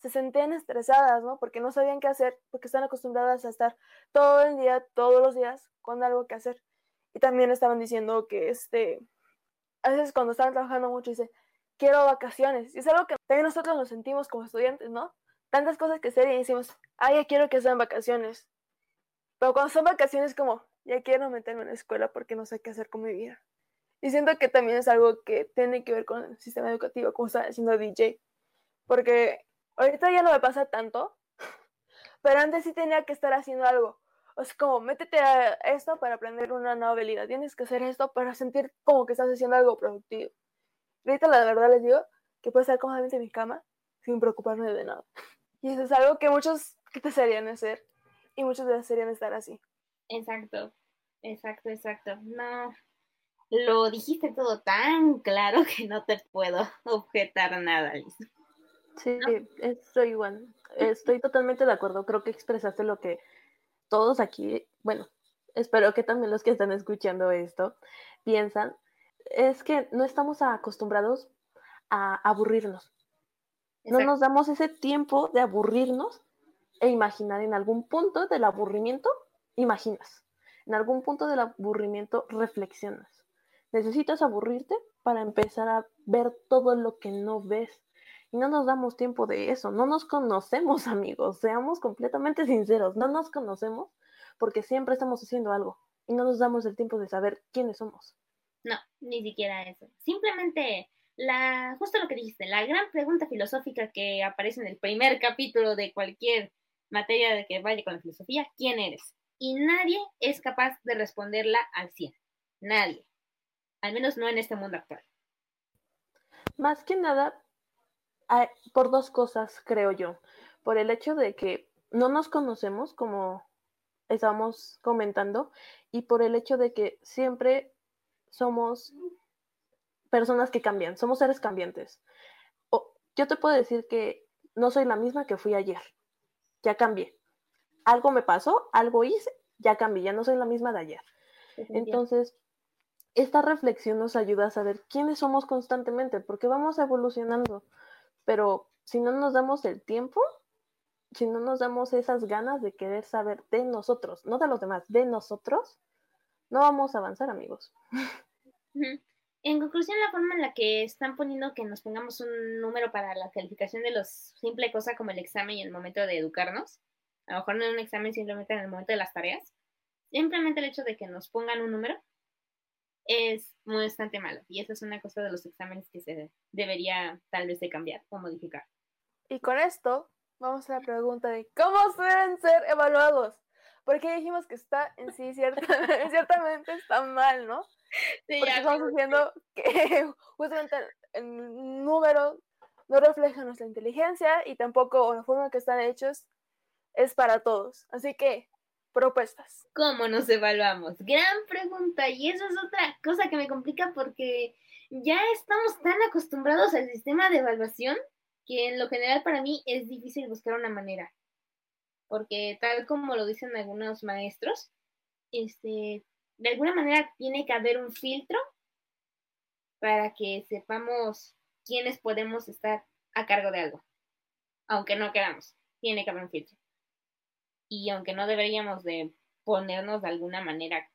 se sentían estresadas, ¿no? Porque no sabían qué hacer, porque están acostumbradas a estar todo el día, todos los días, con algo que hacer. Y también estaban diciendo que, este, a veces cuando estaban trabajando mucho, dice, quiero vacaciones. Y es algo que también nosotros nos sentimos como estudiantes, ¿no? Tantas cosas que hacer y decimos, ay, ya quiero que sean vacaciones. Pero cuando son vacaciones, como, ya quiero meterme en la escuela porque no sé qué hacer con mi vida. Y siento que también es algo que tiene que ver con el sistema educativo, como está diciendo DJ. Porque Ahorita ya no me pasa tanto, pero antes sí tenía que estar haciendo algo. O sea, como métete a esto para aprender una nueva habilidad. Tienes que hacer esto para sentir como que estás haciendo algo productivo. Ahorita la verdad les digo que puedo estar cómodamente en mi cama sin preocuparme de nada. Y eso es algo que muchos desearían hacer y muchos desearían estar así. Exacto, exacto, exacto. No, lo dijiste todo tan claro que no te puedo objetar nada, Liz. Sí, estoy igual. Estoy totalmente de acuerdo. Creo que expresaste lo que todos aquí, bueno, espero que también los que están escuchando esto piensan. Es que no estamos acostumbrados a aburrirnos. No nos damos ese tiempo de aburrirnos e imaginar en algún punto del aburrimiento, imaginas. En algún punto del aburrimiento reflexionas. Necesitas aburrirte para empezar a ver todo lo que no ves y no nos damos tiempo de eso, no nos conocemos amigos, seamos completamente sinceros, no nos conocemos porque siempre estamos haciendo algo y no nos damos el tiempo de saber quiénes somos. No, ni siquiera eso. Simplemente la, justo lo que dijiste, la gran pregunta filosófica que aparece en el primer capítulo de cualquier materia de que vaya con la filosofía, ¿quién eres? Y nadie es capaz de responderla al 100. Nadie. Al menos no en este mundo actual. Más que nada, por dos cosas, creo yo. Por el hecho de que no nos conocemos, como estábamos comentando, y por el hecho de que siempre somos personas que cambian, somos seres cambiantes. yo te puedo decir que no soy la misma que fui ayer, ya cambié. Algo me pasó, algo hice, ya cambié, ya no soy la misma de ayer. Entonces, esta reflexión nos ayuda a saber quiénes somos constantemente, porque vamos evolucionando pero si no nos damos el tiempo, si no nos damos esas ganas de querer saber de nosotros, no de los demás, de nosotros, no vamos a avanzar, amigos. En conclusión, la forma en la que están poniendo que nos pongamos un número para la calificación de los simple cosa como el examen y el momento de educarnos, a lo mejor no en un examen, simplemente en el momento de las tareas, simplemente el hecho de que nos pongan un número es bastante malo. Y esa es una cosa de los exámenes que se debería tal vez de cambiar o modificar. Y con esto vamos a la pregunta de cómo deben ser evaluados. Porque dijimos que está en sí, cierta, ciertamente está mal, ¿no? Porque estamos diciendo que justamente el número no refleja nuestra inteligencia y tampoco la forma que están hechos es para todos. Así que, propuestas. ¿Cómo nos evaluamos? Gran pregunta. Y eso es otra cosa que me complica porque ya estamos tan acostumbrados al sistema de evaluación que en lo general para mí es difícil buscar una manera. Porque tal como lo dicen algunos maestros, este, de alguna manera tiene que haber un filtro para que sepamos quiénes podemos estar a cargo de algo. Aunque no queramos, tiene que haber un filtro. Y aunque no deberíamos de ponernos de alguna manera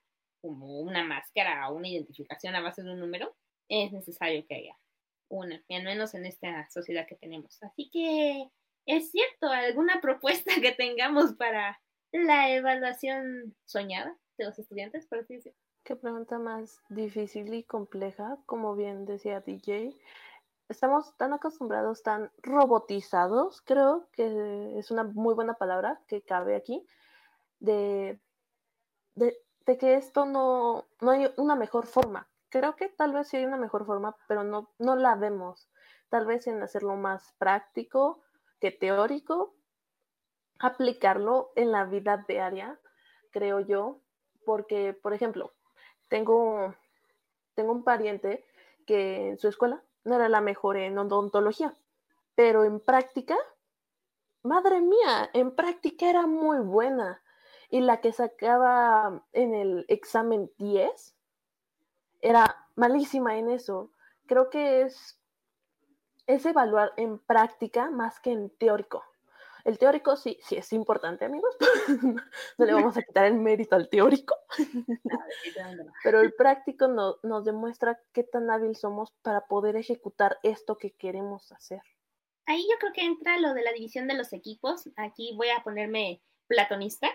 como una máscara o una identificación a base de un número, es necesario que haya una, al menos en esta sociedad que tenemos. Así que es cierto, alguna propuesta que tengamos para la evaluación soñada de los estudiantes, por así decirlo. Qué pregunta más difícil y compleja, como bien decía DJ. Estamos tan acostumbrados, tan robotizados, creo que es una muy buena palabra que cabe aquí, de, de, que esto no, no hay una mejor forma. Creo que tal vez sí hay una mejor forma, pero no, no la vemos. Tal vez en hacerlo más práctico que teórico, aplicarlo en la vida diaria, creo yo, porque, por ejemplo, tengo, tengo un pariente que en su escuela no era la mejor en odontología, pero en práctica, madre mía, en práctica era muy buena. Y la que sacaba en el examen 10 era malísima en eso. Creo que es, es evaluar en práctica más que en teórico. El teórico sí, sí es importante, amigos. no le vamos a quitar el mérito al teórico. Pero el práctico nos demuestra qué tan hábil somos para poder ejecutar esto que queremos hacer. Ahí yo creo que entra lo de la división de los equipos. Aquí voy a ponerme platonista.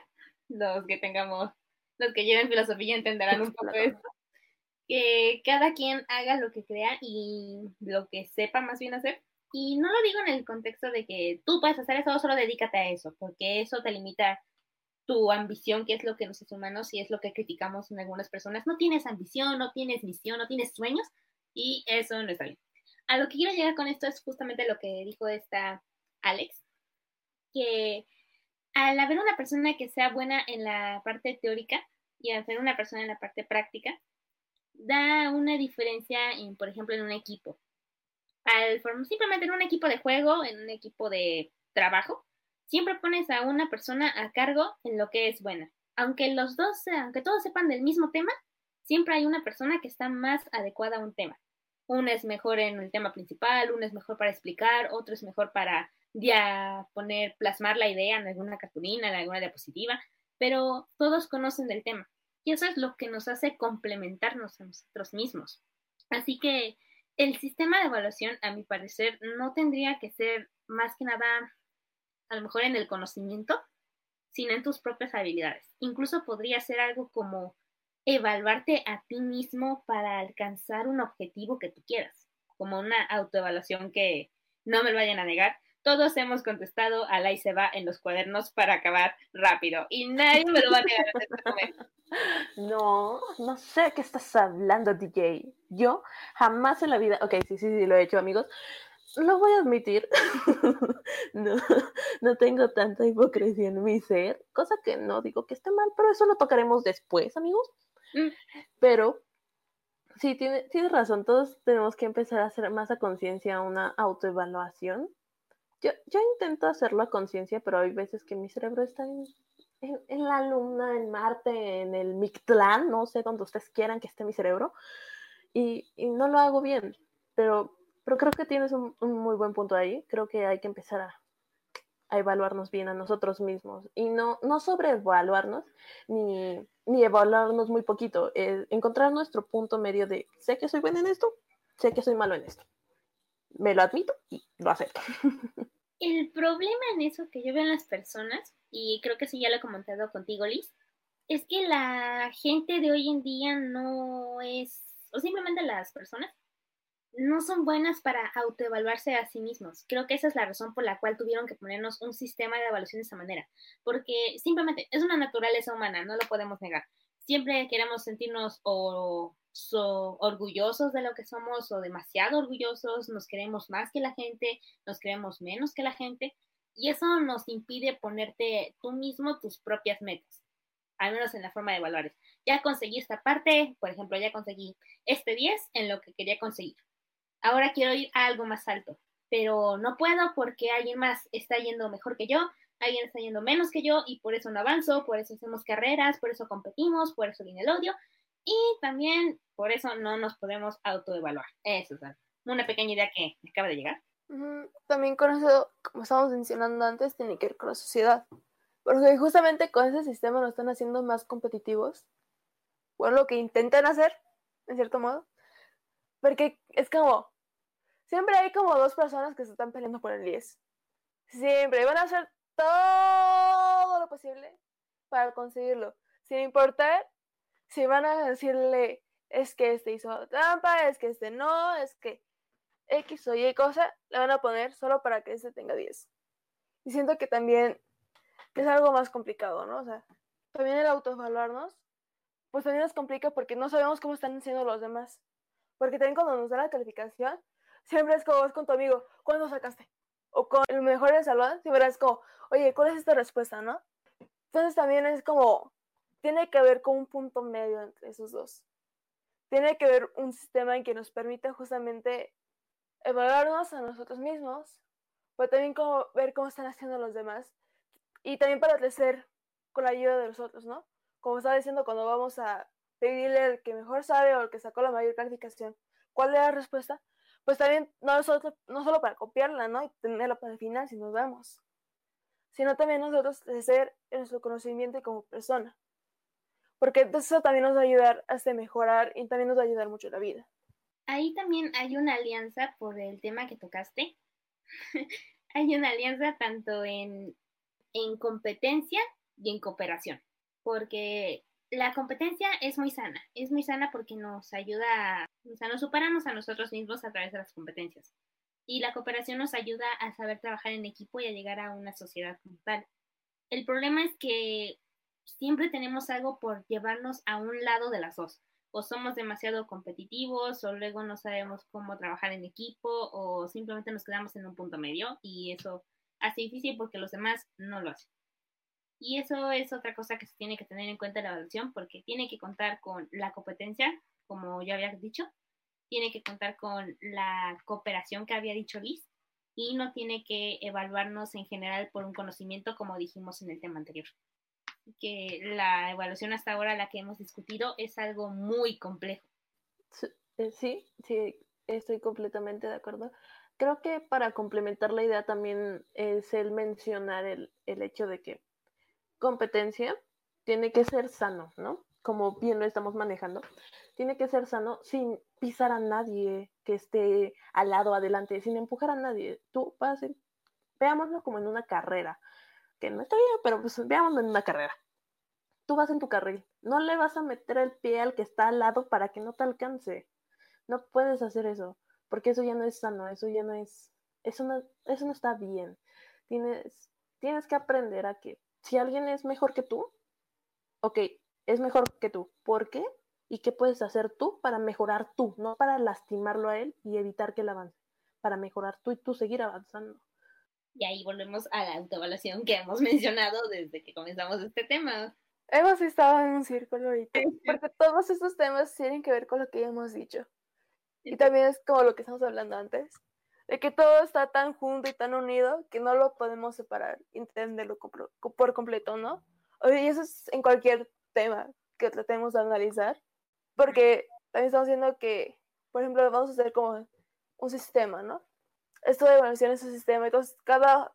Los que tengamos, los que lleven filosofía entenderán un poco esto. Que cada quien haga lo que crea y lo que sepa más bien hacer y no lo digo en el contexto de que tú puedes hacer eso, solo dedícate a eso, porque eso te limita tu ambición, que es lo que los humanos y es lo que criticamos en algunas personas. No tienes ambición, no tienes misión, no tienes sueños y eso no está bien. A lo que quiero llegar con esto es justamente lo que dijo esta Alex, que al haber una persona que sea buena en la parte teórica y al ser una persona en la parte práctica, da una diferencia, en, por ejemplo, en un equipo simplemente en un equipo de juego, en un equipo de trabajo, siempre pones a una persona a cargo en lo que es buena. Aunque los dos, aunque todos sepan del mismo tema, siempre hay una persona que está más adecuada a un tema. Uno es mejor en el tema principal, uno es mejor para explicar, otro es mejor para ya poner, plasmar la idea en alguna cartulina, en alguna diapositiva, pero todos conocen del tema. Y eso es lo que nos hace complementarnos a nosotros mismos. Así que el sistema de evaluación, a mi parecer, no tendría que ser más que nada, a lo mejor en el conocimiento, sino en tus propias habilidades. Incluso podría ser algo como evaluarte a ti mismo para alcanzar un objetivo que tú quieras, como una autoevaluación que no me lo vayan a negar, todos hemos contestado a la y se va en los cuadernos para acabar rápido y nadie me lo va a negar en este momento. No, no sé qué estás hablando, DJ. Yo jamás en la vida, ok, sí, sí, sí, lo he hecho, amigos. Lo voy a admitir. no, no tengo tanta hipocresía en mi ser, cosa que no digo que esté mal, pero eso lo tocaremos después, amigos. Mm. Pero sí, tienes tiene razón, todos tenemos que empezar a hacer más a conciencia una autoevaluación yo, yo intento hacerlo a conciencia, pero hay veces que mi cerebro está en, en, la luna, en Marte, en el Mictlán, no sé, donde ustedes quieran que esté mi cerebro, y, y no lo hago bien, pero, pero creo que tienes un, muy buen punto ahí, creo que hay que empezar a, a evaluarnos bien a nosotros mismos. Y no, no sobreevaluarnos ni, ni evaluarnos muy poquito, eh, encontrar nuestro punto medio de sé que soy bueno en esto, sé que soy malo en esto. Me lo admito y lo acepto. El problema en eso que yo veo en las personas, y creo que sí ya lo he comentado contigo, Liz, es que la gente de hoy en día no es, o simplemente las personas, no son buenas para autoevaluarse a sí mismos. Creo que esa es la razón por la cual tuvieron que ponernos un sistema de evaluación de esa manera, porque simplemente es una naturaleza humana, no lo podemos negar. Siempre queremos sentirnos o orgullosos de lo que somos o demasiado orgullosos, nos queremos más que la gente, nos queremos menos que la gente, y eso nos impide ponerte tú mismo tus propias metas, al menos en la forma de evaluar. Ya conseguí esta parte, por ejemplo, ya conseguí este 10 en lo que quería conseguir ahora quiero ir a algo más alto, pero no puedo porque alguien más está yendo mejor que yo, alguien está yendo menos que yo y por eso no avanzo, por eso hacemos carreras, por eso competimos, por eso viene el odio y también por eso no nos podemos autoevaluar. Eso es una pequeña idea que acaba de llegar. También con eso, como estábamos mencionando antes, tiene que ver con la sociedad. Porque justamente con ese sistema nos están haciendo más competitivos. Bueno, lo que intentan hacer, en cierto modo. Porque es como, siempre hay como dos personas que se están peleando por el 10. Siempre. van a hacer todo lo posible para conseguirlo. Sin importar si van a decirle, es que este hizo trampa, es que este no, es que X o Y cosa, le van a poner solo para que este tenga 10. Y siento que también es algo más complicado, ¿no? O sea, también el autoevaluarnos, pues también nos complica porque no sabemos cómo están haciendo los demás. Porque también cuando nos dan la calificación, siempre es como vas con tu amigo, ¿cuándo sacaste? O con el mejor del salón, siempre es como, oye, ¿cuál es esta respuesta, no? Entonces también es como, tiene que haber como un punto medio entre esos dos. Tiene que haber un sistema en que nos permita justamente evaluarnos a nosotros mismos, pero también ver cómo están haciendo los demás. Y también para crecer con la ayuda de los otros, ¿no? Como estaba diciendo, cuando vamos a pedirle al que mejor sabe o el que sacó la mayor calificación cuál es la respuesta, pues también no, solo, no solo para copiarla, ¿no? Y tenerla para el final si nos vemos, sino también nosotros crecer en nuestro conocimiento como persona. Porque eso también nos va a ayudar a mejorar y también nos va a ayudar mucho la vida. Ahí también hay una alianza por el tema que tocaste. hay una alianza tanto en, en competencia y en cooperación. Porque la competencia es muy sana, es muy sana porque nos ayuda, o sea, nos superamos a nosotros mismos a través de las competencias. Y la cooperación nos ayuda a saber trabajar en equipo y a llegar a una sociedad como tal. El problema es que siempre tenemos algo por llevarnos a un lado de las dos. O somos demasiado competitivos, o luego no sabemos cómo trabajar en equipo, o simplemente nos quedamos en un punto medio y eso hace difícil porque los demás no lo hacen. Y eso es otra cosa que se tiene que tener en cuenta en la evaluación porque tiene que contar con la competencia, como ya había dicho, tiene que contar con la cooperación que había dicho Liz y no tiene que evaluarnos en general por un conocimiento como dijimos en el tema anterior. Que la evaluación hasta ahora, la que hemos discutido, es algo muy complejo. Eh, sí, sí, estoy completamente de acuerdo. Creo que para complementar la idea también es el mencionar el, el hecho de que competencia tiene que ser sano, ¿no? Como bien lo estamos manejando, tiene que ser sano sin pisar a nadie que esté al lado, adelante, sin empujar a nadie. Tú vas, veámoslo como en una carrera, que no está bien, pero pues veámoslo en una carrera. Tú vas en tu carril, no le vas a meter el pie al que está al lado para que no te alcance. No puedes hacer eso, porque eso ya no es sano, eso ya no es, eso no, eso no está bien. Tienes, tienes que aprender a que si alguien es mejor que tú, ok, es mejor que tú. ¿Por qué? ¿Y qué puedes hacer tú para mejorar tú? No para lastimarlo a él y evitar que él avance, para mejorar tú y tú seguir avanzando. Y ahí volvemos a la autoevaluación que hemos mencionado desde que comenzamos este tema. Hemos estado en un círculo ahorita, porque todos estos temas tienen que ver con lo que hemos dicho. Y también es como lo que estamos hablando antes de que todo está tan junto y tan unido que no lo podemos separar, entenderlo por completo, ¿no? Y eso es en cualquier tema que tratemos de analizar, porque también estamos viendo que, por ejemplo, vamos a hacer como un sistema, ¿no? Esto es un sistema, entonces cada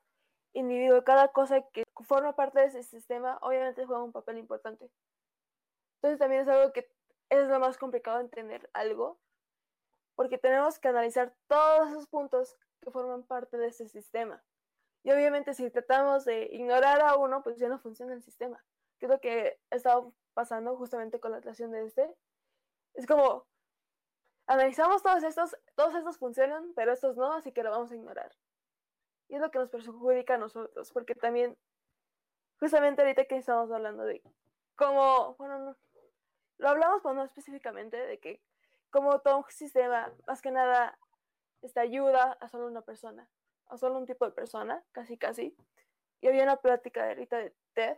individuo, cada cosa que forma parte de ese sistema, obviamente juega un papel importante. Entonces también es algo que es lo más complicado de entender algo, porque tenemos que analizar todos esos puntos que forman parte de ese sistema. Y obviamente si tratamos de ignorar a uno, pues ya no funciona el sistema. Que es lo que ha estado pasando justamente con la creación de este. Es como, analizamos todos estos, todos estos funcionan, pero estos no, así que lo vamos a ignorar. Y es lo que nos perjudica a nosotros, porque también, justamente ahorita que estamos hablando de cómo, bueno, no, lo hablamos, pero no específicamente, de que como todo un sistema, más que nada, esta ayuda a solo una persona, a solo un tipo de persona, casi casi. Y había una plática de ahorita de TED,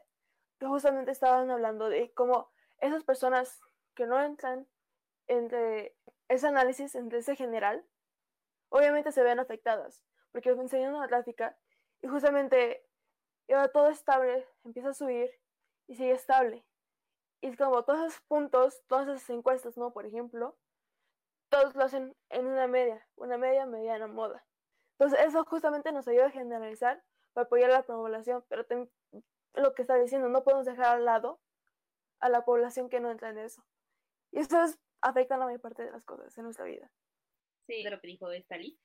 que justamente estaban hablando de cómo esas personas que no entran entre ese análisis, entre ese general, obviamente se ven afectadas, porque enseñan una gráfica y justamente ahora todo estable, empieza a subir y sigue estable. Y es como todos esos puntos, todas esas encuestas, ¿no? Por ejemplo, todos lo hacen en una media, una media, mediana moda. Entonces, eso justamente nos ayuda a generalizar para apoyar a la población, pero lo que está diciendo, no podemos dejar al lado a la población que no entra en eso. Y eso es, afecta a la mayor parte de las cosas en nuestra vida. Sí, lo que dijo Stalin.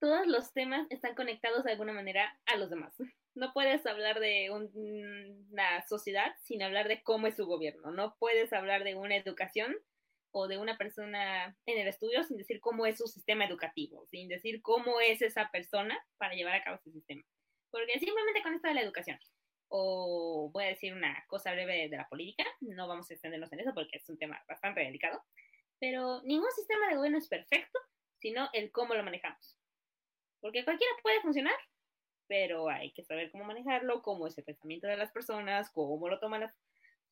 Todos los temas están conectados de alguna manera a los demás. No puedes hablar de una sociedad sin hablar de cómo es su gobierno. No puedes hablar de una educación o de una persona en el estudio sin decir cómo es su sistema educativo, sin decir cómo es esa persona para llevar a cabo ese sistema. Porque simplemente con esto de la educación, o voy a decir una cosa breve de la política, no vamos a extendernos en eso porque es un tema bastante delicado, pero ningún sistema de gobierno es perfecto, sino el cómo lo manejamos. Porque cualquiera puede funcionar, pero hay que saber cómo manejarlo, cómo es el pensamiento de las personas, cómo lo toman las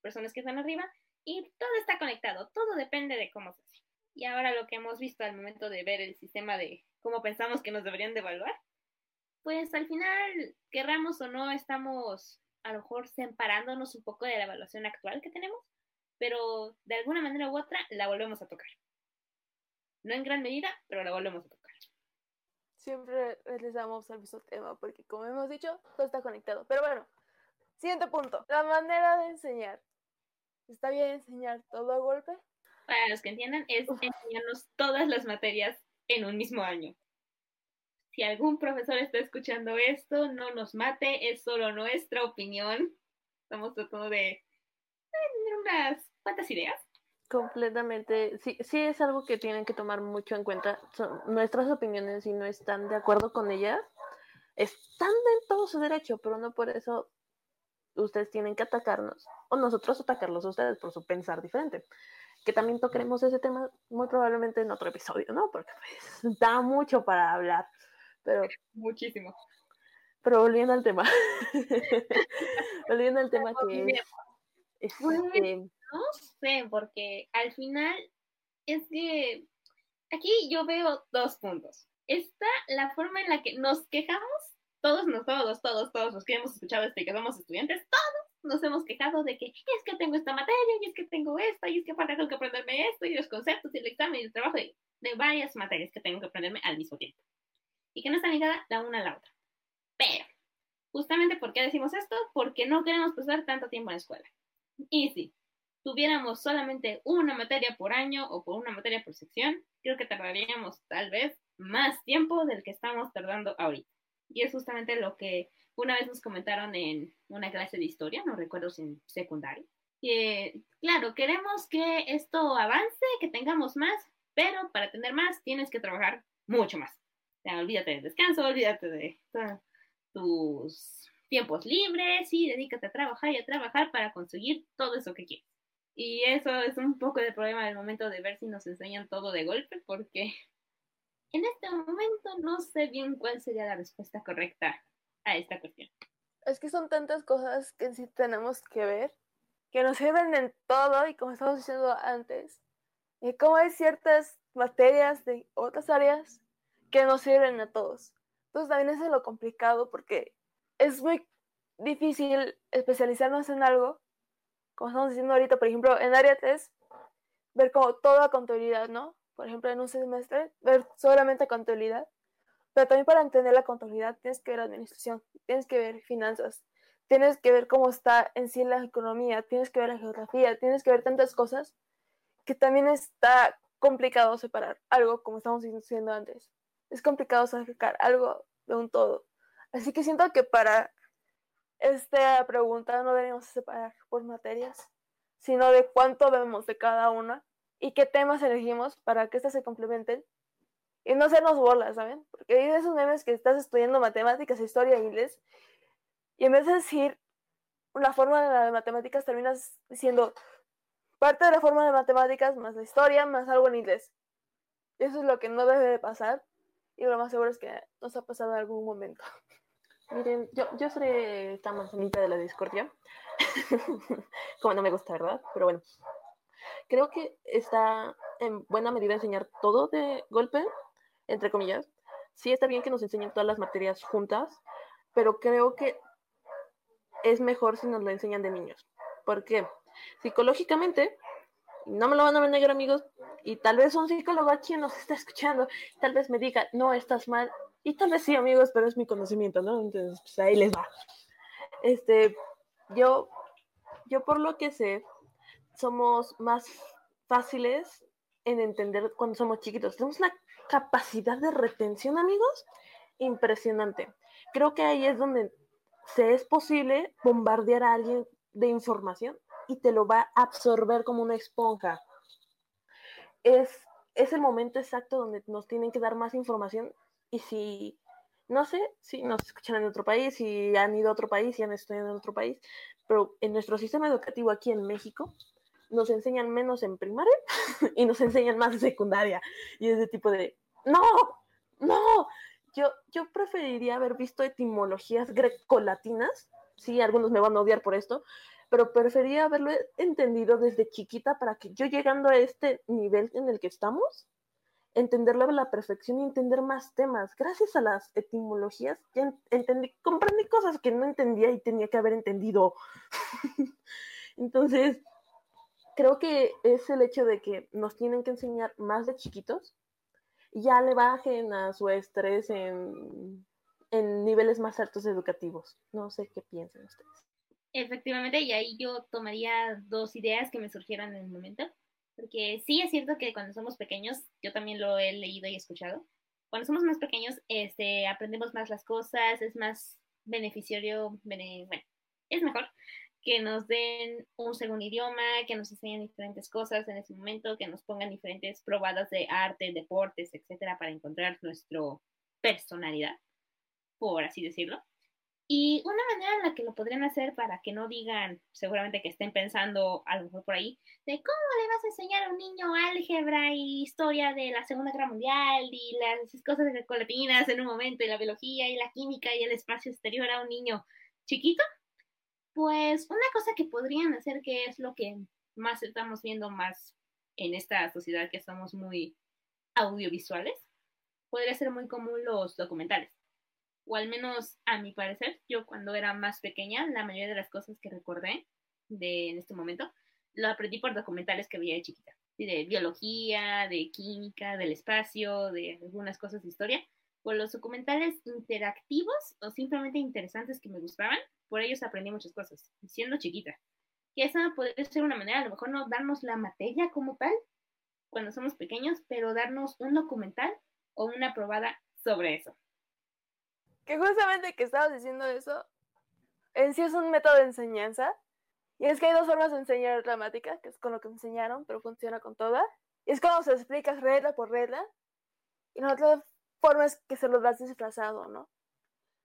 personas que están arriba, y todo está conectado, todo depende de cómo se hace. Y ahora lo que hemos visto al momento de ver el sistema de cómo pensamos que nos deberían de evaluar, pues al final, querramos o no, estamos a lo mejor separándonos un poco de la evaluación actual que tenemos, pero de alguna manera u otra la volvemos a tocar. No en gran medida, pero la volvemos a tocar siempre les damos al mismo tema, porque como hemos dicho, todo está conectado. Pero bueno, siguiente punto, la manera de enseñar. ¿Está bien enseñar todo a golpe? Para los que entiendan, es enseñarnos todas las materias en un mismo año. Si algún profesor está escuchando esto, no nos mate, es solo nuestra opinión. Estamos tratando de tener unas cuantas ideas Completamente, sí, sí es algo que tienen que tomar mucho en cuenta. Son nuestras opiniones, si no están de acuerdo con ellas, están en todo su derecho, pero no por eso ustedes tienen que atacarnos o nosotros atacarlos a ustedes por su pensar diferente. Que también tocaremos ese tema muy probablemente en otro episodio, ¿no? Porque pues, da mucho para hablar, pero... Muchísimo. Pero volviendo al tema. volviendo al tema que es... Este, no sé, porque al final es que aquí yo veo dos puntos. Está la forma en la que nos quejamos, todos, no todos, todos, todos los que hemos escuchado este que somos estudiantes, todos nos hemos quejado de que es que tengo esta materia, y es que tengo esta, y es que aparte tengo que aprenderme esto, y los conceptos, y el examen, y el trabajo, de varias materias que tengo que aprenderme al mismo tiempo. Y que no está ligada la una a la otra. Pero, justamente, ¿por qué decimos esto? Porque no queremos pasar tanto tiempo en la escuela. Y sí, tuviéramos solamente una materia por año o por una materia por sección, creo que tardaríamos tal vez más tiempo del que estamos tardando ahorita. Y es justamente lo que una vez nos comentaron en una clase de historia, no recuerdo si en secundaria. Que, claro, queremos que esto avance, que tengamos más, pero para tener más tienes que trabajar mucho más. Olvídate del descanso, olvídate de tus tiempos libres y dedícate a trabajar y a trabajar para conseguir todo eso que quieres. Y eso es un poco de problema del momento de ver si nos enseñan todo de golpe, porque en este momento no sé bien cuál sería la respuesta correcta a esta cuestión. Es que son tantas cosas que sí tenemos que ver, que nos sirven en todo y como estamos diciendo antes, y como hay ciertas materias de otras áreas que nos sirven a todos. Entonces también es lo complicado porque es muy difícil especializarnos en algo como estamos diciendo ahorita, por ejemplo, en área 3, ver como toda contabilidad, ¿no? Por ejemplo, en un semestre, ver solamente contabilidad. Pero también para entender la contabilidad tienes que ver administración, tienes que ver finanzas, tienes que ver cómo está en sí la economía, tienes que ver la geografía, tienes que ver tantas cosas que también está complicado separar algo como estamos diciendo antes. Es complicado sacar algo de un todo. Así que siento que para esta pregunta no deberíamos separar por materias, sino de cuánto vemos de cada una y qué temas elegimos para que éstas se complementen y no hacernos bolas, ¿saben? Porque hay esos memes que estás estudiando matemáticas, historia e inglés y en vez de decir una fórmula de matemáticas terminas diciendo parte de la forma de matemáticas más la historia más algo en inglés. Eso es lo que no debe de pasar y lo más seguro es que nos ha pasado en algún momento. Miren, yo, yo seré esta manzanita de la discordia. Como no me gusta, ¿verdad? Pero bueno. Creo que está en buena medida enseñar todo de golpe, entre comillas. Sí está bien que nos enseñen todas las materias juntas, pero creo que es mejor si nos lo enseñan de niños. ¿Por qué? Psicológicamente, no me lo van a negar amigos, y tal vez un psicólogo aquí nos está escuchando, tal vez me diga, no, estás mal, y tal vez sí, amigos, pero es mi conocimiento, ¿no? Entonces, pues ahí les va. Este, yo, yo por lo que sé, somos más fáciles en entender cuando somos chiquitos. Tenemos una capacidad de retención, amigos, impresionante. Creo que ahí es donde se es posible bombardear a alguien de información y te lo va a absorber como una esponja. Es, es el momento exacto donde nos tienen que dar más información y si, no sé, si nos escuchan en otro país, si han ido a otro país, si han estudiado en otro país, pero en nuestro sistema educativo aquí en México nos enseñan menos en primaria y nos enseñan más en secundaria. Y es de tipo de, no, no, yo, yo preferiría haber visto etimologías grecolatinas. Sí, algunos me van a odiar por esto, pero preferiría haberlo entendido desde chiquita para que yo llegando a este nivel en el que estamos, entenderlo a la perfección y entender más temas. Gracias a las etimologías, ya entendí, comprendí cosas que no entendía y tenía que haber entendido. Entonces, creo que es el hecho de que nos tienen que enseñar más de chiquitos ya le bajen a su estrés en, en niveles más altos educativos. No sé qué piensan ustedes. Efectivamente, y ahí yo tomaría dos ideas que me surgieron en el momento, porque sí es cierto que cuando somos pequeños, yo también lo he leído y escuchado, cuando somos más pequeños, este, aprendemos más las cosas, es más beneficiario, bueno, es mejor que nos den un segundo idioma, que nos enseñen diferentes cosas en ese momento, que nos pongan diferentes probadas de arte, deportes, etcétera, para encontrar nuestra personalidad, por así decirlo. Y una manera en la que lo podrían hacer para que no digan, seguramente que estén pensando a lo mejor por ahí, de cómo le vas a enseñar a un niño álgebra y historia de la Segunda Guerra Mundial y las cosas colatinas en un momento, y la biología y la química y el espacio exterior a un niño chiquito. Pues una cosa que podrían hacer, que es lo que más estamos viendo más en esta sociedad que somos muy audiovisuales, podría ser muy común los documentales. O al menos a mi parecer, yo cuando era más pequeña, la mayoría de las cosas que recordé de en este momento, lo aprendí por documentales que veía de chiquita. De biología, de química, del espacio, de algunas cosas de historia. O los documentales interactivos o simplemente interesantes que me gustaban, por ellos aprendí muchas cosas, siendo chiquita. Que esa podría ser una manera, a lo mejor no darnos la materia como tal, cuando somos pequeños, pero darnos un documental o una probada sobre eso. Que justamente que estabas diciendo eso, en sí es un método de enseñanza. Y es que hay dos formas de enseñar gramática, que es con lo que me enseñaron, pero funciona con todas. Y es cuando se explica regla por regla. Y la otra forma es que se los das disfrazado, ¿no?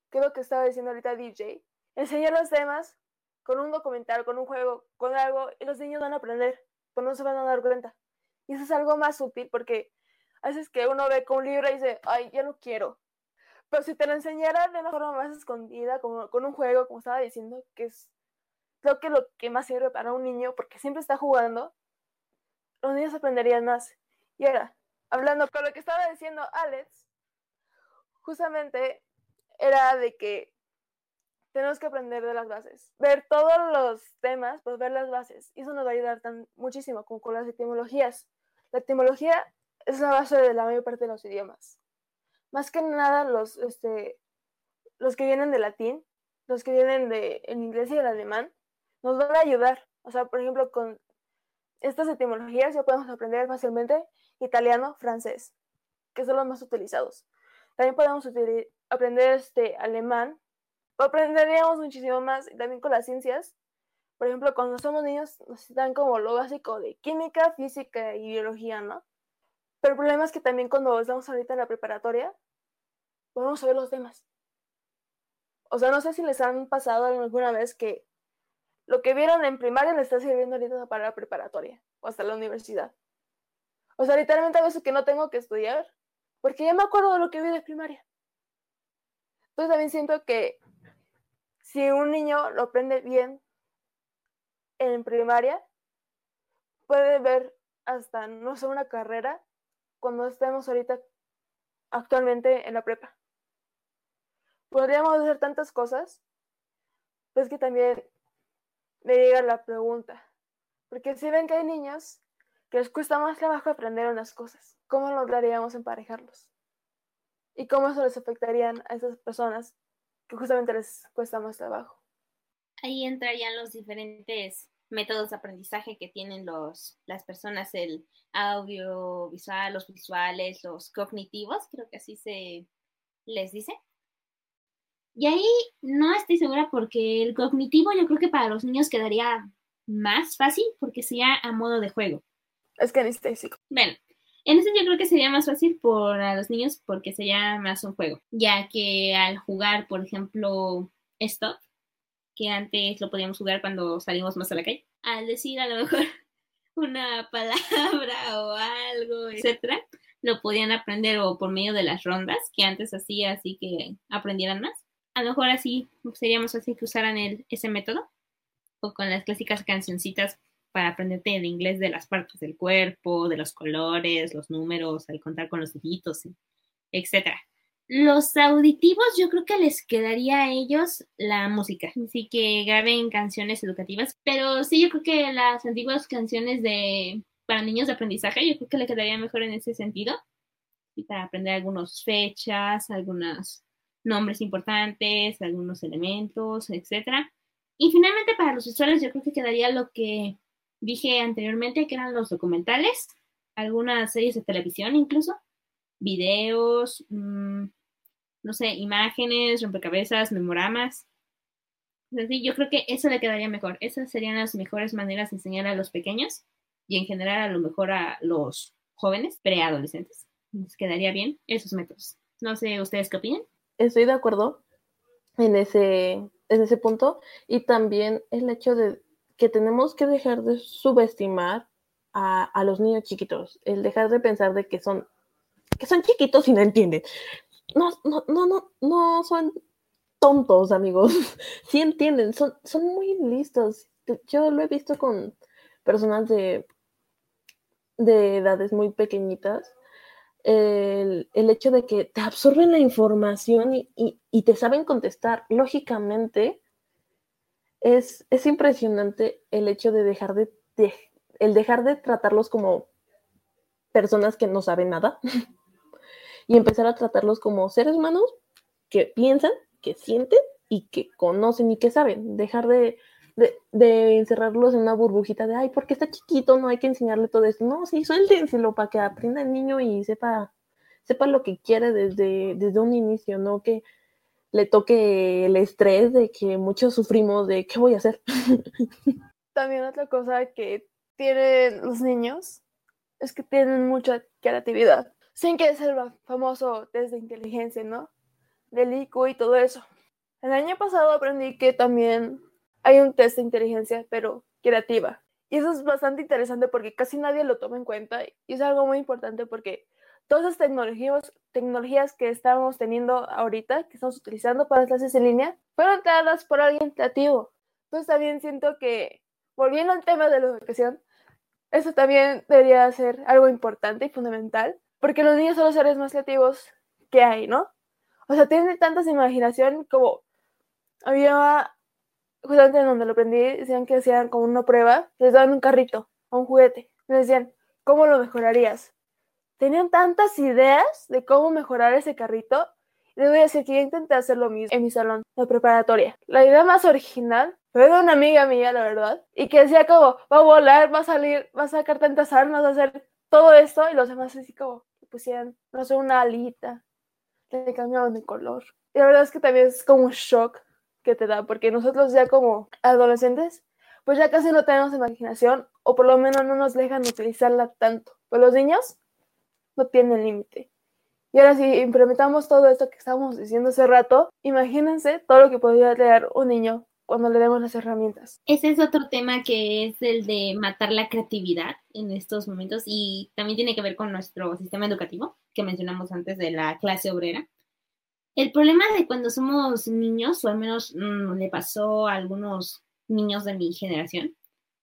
Que es lo que estaba diciendo ahorita DJ, enseñar los temas con un documental, con un juego, con algo, y los niños van a aprender, pero no se van a dar cuenta. Y eso es algo más útil porque a veces que uno ve con un libro y dice, ay, ya no quiero. Pero si te lo enseñara de una forma más escondida, como con un juego, como estaba diciendo, que es creo que lo que más sirve para un niño, porque siempre está jugando, los niños aprenderían más. Y ahora, hablando con lo que estaba diciendo Alex, justamente era de que tenemos que aprender de las bases. Ver todos los temas, pues ver las bases. Y eso nos va a ayudar tan, muchísimo como con las etimologías. La etimología es la base de la mayor parte de los idiomas. Más que nada los, este, los que vienen de latín, los que vienen de en inglés y el alemán, nos van a ayudar. O sea, por ejemplo, con estas etimologías ya podemos aprender fácilmente italiano, francés, que son los más utilizados. También podemos aprender este alemán, aprenderíamos muchísimo más también con las ciencias. Por ejemplo, cuando somos niños nos dan como lo básico de química, física y biología, ¿no? Pero el problema es que también cuando estamos ahorita en la preparatoria, podemos saber los temas. O sea, no sé si les han pasado alguna vez que lo que vieron en primaria les está sirviendo ahorita para la preparatoria o hasta la universidad. O sea, literalmente a veces que no tengo que estudiar, porque ya me acuerdo de lo que vi de primaria. Entonces también siento que si un niño lo aprende bien en primaria, puede ver hasta, no sé, una carrera cuando estemos ahorita actualmente en la prepa. Podríamos hacer tantas cosas, pues que también me llega la pregunta, porque si ven que hay niños que les cuesta más trabajo aprender unas cosas, ¿cómo lograríamos emparejarlos? ¿Y cómo eso les afectaría a esas personas que justamente les cuesta más trabajo? Ahí entrarían los diferentes métodos de aprendizaje que tienen los, las personas, el audiovisual, los visuales, los cognitivos, creo que así se les dice. Y ahí no estoy segura porque el cognitivo yo creo que para los niños quedaría más fácil porque sería a modo de juego. Es que anestésico. Bueno, en ese yo creo que sería más fácil para los niños porque sería más un juego, ya que al jugar, por ejemplo, esto, que antes lo podíamos jugar cuando salimos más a la calle, al decir a lo mejor una palabra o algo, etcétera, lo podían aprender o por medio de las rondas que antes hacía así que aprendieran más a lo mejor así sería más fácil que usaran el, ese método o con las clásicas cancioncitas para aprenderte el inglés de las partes del cuerpo, de los colores, los números, al contar con los deditos, etc. Los auditivos yo creo que les quedaría a ellos la música, así que graben canciones educativas, pero sí yo creo que las antiguas canciones de para niños de aprendizaje yo creo que le quedaría mejor en ese sentido, y para aprender algunas fechas, algunas nombres importantes, algunos elementos, etcétera. Y finalmente para los usuarios yo creo que quedaría lo que dije anteriormente, que eran los documentales, algunas series de televisión incluso, videos, mm, no sé, imágenes, rompecabezas, memoramas. Así, yo creo que eso le quedaría mejor. Esas serían las mejores maneras de enseñar a los pequeños y en general a lo mejor a los jóvenes, preadolescentes. Les quedaría bien esos métodos. No sé, ¿ustedes qué opinan? Estoy de acuerdo en ese, en ese punto y también el hecho de que tenemos que dejar de subestimar a, los niños chiquitos, el dejar de pensar de que son, que son chiquitos y no entienden. No, no, no, no, no son tontos, amigos. Sí entienden, son, son muy listos. Yo lo he visto con personas de, de edades muy pequeñitas el, hecho de que te absorben la información y, te saben contestar. Lógicamente, es, es, impresionante el hecho de dejar de, el dejar de tratarlos como personas que no saben nada y empezar a tratarlos como seres humanos que piensan, que sienten y que conocen y que saben. Dejar de, de, encerrarlos en una burbujita de, ay, porque está chiquito, no hay que enseñarle todo esto. No, sí, suéltenselo para que aprenda el niño y sepa, sepa lo que quiere desde, desde un inicio, no que le toque el estrés de que muchos sufrimos de qué voy a hacer. También otra cosa que tienen los niños es que tienen mucha creatividad. Sin que ser famoso desde inteligencia, ¿no? Del IQ y todo eso. El año pasado aprendí que también hay un test de inteligencia, pero creativa. Y eso es bastante interesante porque casi nadie lo toma en cuenta y es algo muy importante porque todas las tecnologías, tecnologías que estamos teniendo ahorita, que estamos utilizando para las clases en línea, fueron creadas por alguien creativo. Entonces también siento que, volviendo al tema de la educación, eso también debería ser algo importante y fundamental, porque los niños son los seres más creativos que hay, ¿no? O sea, tienen tantas imaginación como había justamente en donde lo aprendí, decían que hacían como una prueba, les daban un carrito un juguete, les decían, ¿cómo lo mejorarías? tenían tantas ideas de cómo mejorar ese carrito. Les voy a decir que yo intenté hacer lo mismo en mi salón de preparatoria. La idea más original fue de una amiga mía, la verdad, y que decía como, va a volar, va a salir, va a sacar tantas armas, va a hacer todo esto, y los demás así como, pusieran, no sé, una alita, le cambiaban de color. Y la verdad es que también es como un shock que te da, porque nosotros ya como adolescentes, pues ya casi no tenemos imaginación, o por lo menos no nos dejan utilizarla tanto. Pues los niños no tienen límite. Y ahora si implementamos todo esto que estábamos diciendo hace rato, imagínense todo lo que podría leer un niño cuando le demos las herramientas. Ese es otro tema que es el de matar la creatividad en estos momentos y también tiene que ver con nuestro sistema educativo que mencionamos antes de la clase obrera. El problema de cuando somos niños, o al menos mm, le pasó a algunos niños de mi generación,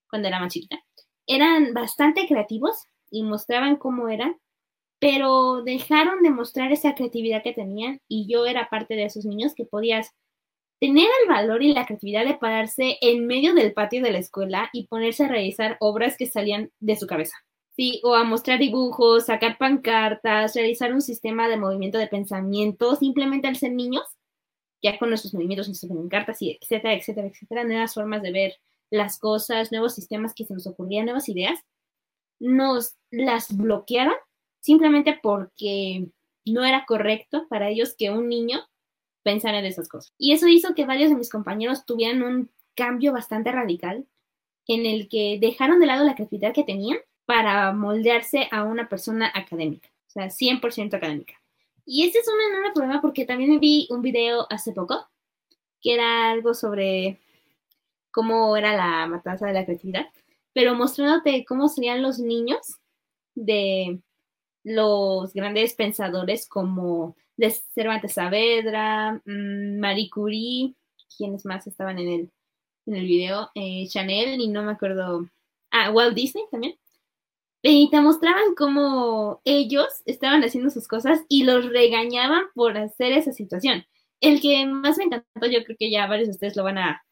cuando era más chiquita, eran bastante creativos y mostraban cómo eran, pero dejaron de mostrar esa creatividad que tenían y yo era parte de esos niños que podías tener el valor y la creatividad de pararse en medio del patio de la escuela y ponerse a realizar obras que salían de su cabeza. Sí, o a mostrar dibujos, sacar pancartas, realizar un sistema de movimiento de pensamiento, simplemente al ser niños, ya con nuestros movimientos, nuestras pancartas, y etcétera, etcétera, etcétera, nuevas formas de ver las cosas, nuevos sistemas que se nos ocurrían, nuevas ideas, nos las bloquearon simplemente porque no era correcto para ellos que un niño pensar en esas cosas. Y eso hizo que varios de mis compañeros tuvieran un cambio bastante radical en el que dejaron de lado la creatividad que tenían para moldearse a una persona académica, o sea, 100% académica. Y ese es un enorme problema porque también vi un video hace poco que era algo sobre cómo era la matanza de la creatividad, pero mostrándote cómo serían los niños de los grandes pensadores como de Cervantes Saavedra, mm, Marie Curie, quienes más estaban en el, en el video, eh, Chanel y no me acuerdo, ah, Walt Disney también. Y te mostraban cómo ellos estaban haciendo sus cosas y los regañaban por hacer esa situación. El que más me encantó, yo creo que ya varios de ustedes lo van a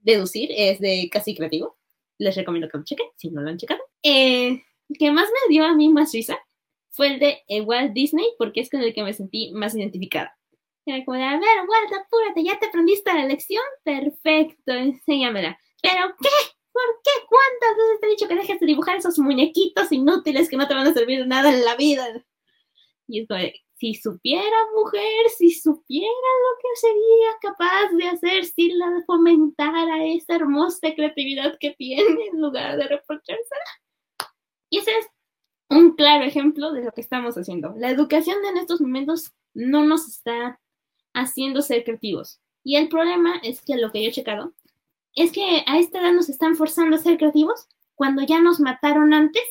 deducir, es de Casi Creativo. Les recomiendo que lo chequen, si no lo han checado. Eh, el que más me dio a mí más risa fue el de eh, Walt Disney, porque es con el que me sentí más identificada. Era como de, a ver, Walt, apúrate, ¿ya te aprendiste la lección? Perfecto, enséñamela. ¿Pero qué? ¿Cuántas veces te he dicho que dejes de dibujar esos muñequitos inútiles que no te van a servir nada en la vida? Y es como si supiera, mujer, si supiera lo que sería capaz de hacer si la fomentara esa hermosa creatividad que tiene en lugar de reprochársela. Y ese es un claro ejemplo de lo que estamos haciendo. La educación en estos momentos no nos está haciendo ser creativos. Y el problema es que lo que yo he checado es que a esta edad nos están forzando a ser creativos cuando ya nos mataron antes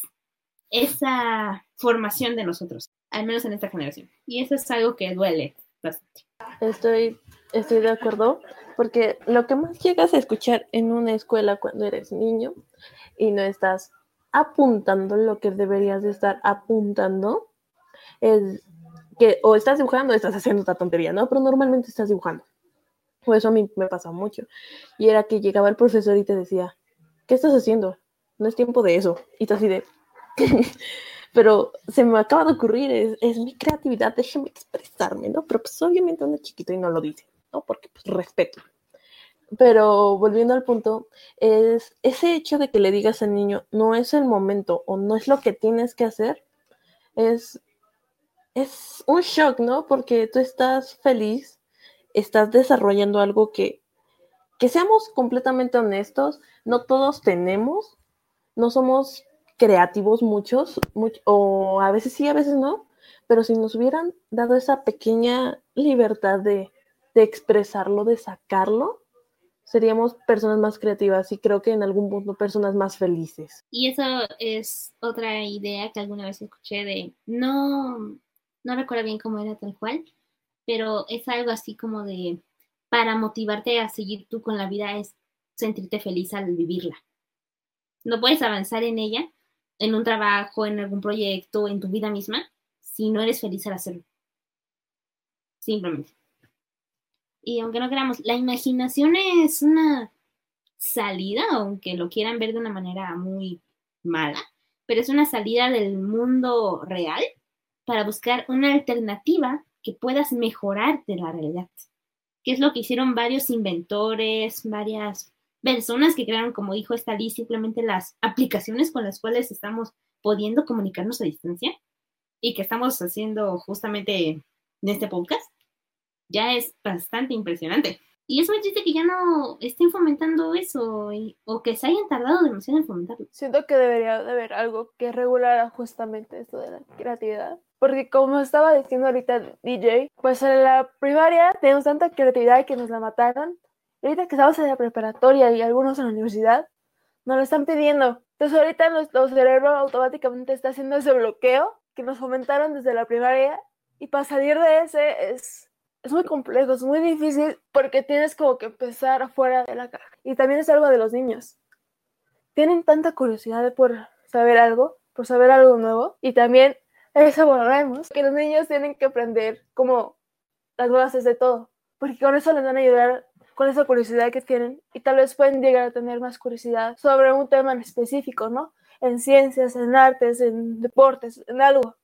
esa formación de nosotros, al menos en esta generación. Y eso es algo que duele bastante. Estoy, estoy de acuerdo, porque lo que más llegas a escuchar en una escuela cuando eres niño y no estás apuntando lo que deberías de estar apuntando es que o estás dibujando o estás haciendo otra tontería, ¿no? Pero normalmente estás dibujando. O eso a mí me pasa mucho. Y era que llegaba el profesor y te decía, ¿qué estás haciendo? No es tiempo de eso. Y tú así de... Pero se me acaba de ocurrir, es, es, mi creatividad, déjeme expresarme, ¿no? Pero pues obviamente uno es chiquito y no lo dice, ¿no? Porque pues respeto. Pero volviendo al punto, es ese hecho de que le digas al niño no es el momento o no es lo que tienes que hacer, es, es un shock, ¿no? Porque tú estás feliz, estás desarrollando algo que, que seamos completamente honestos, no todos tenemos, no somos creativos muchos, o a veces sí, a veces no, pero si nos hubieran dado esa pequeña libertad de, de expresarlo, de sacarlo, seríamos personas más creativas y creo que en algún punto personas más felices. Y eso es otra idea que alguna vez escuché de, no, no recuerdo bien cómo era tal cual, pero es algo así como de, para motivarte a seguir tú con la vida es sentirte feliz al vivirla. No puedes avanzar en ella, en un trabajo, en algún proyecto, en tu vida misma, si no eres feliz al hacerlo. Simplemente y aunque no queramos, la imaginación es una salida, aunque lo quieran ver de una manera muy mala, pero es una salida del mundo real para buscar una alternativa que puedas mejorar de la realidad. Que es lo que hicieron varios inventores, varias personas que crearon, como dijo esta Liz, simplemente las aplicaciones con las cuales estamos pudiendo comunicarnos a distancia y que estamos haciendo justamente en este podcast, ya es bastante impresionante. Y es muy triste que ya no estén fomentando eso o que se hayan tardado demasiado en fomentarlo. Siento que debería de haber algo que regulara justamente esto de la creatividad. Porque como estaba diciendo ahorita DJ, pues en la primaria tenemos tanta creatividad que nos la mataron. Ahorita que estamos en la preparatoria y algunos en la universidad, nos lo están pidiendo. Entonces ahorita nuestro cerebro automáticamente está haciendo ese bloqueo que nos fomentaron desde la primaria y para salir de ese es es muy complejo, es muy difícil porque tienes como que empezar afuera de la caja. Y también es algo de los niños. Tienen tanta curiosidad por saber algo, por saber algo nuevo. Y también eso volvemos, que los niños tienen que aprender como las bases de todo. Porque con eso les van a ayudar con esa curiosidad que tienen. Y tal vez pueden llegar a tener más curiosidad sobre un tema en específico, ¿no? En ciencias, en artes, en deportes, en algo.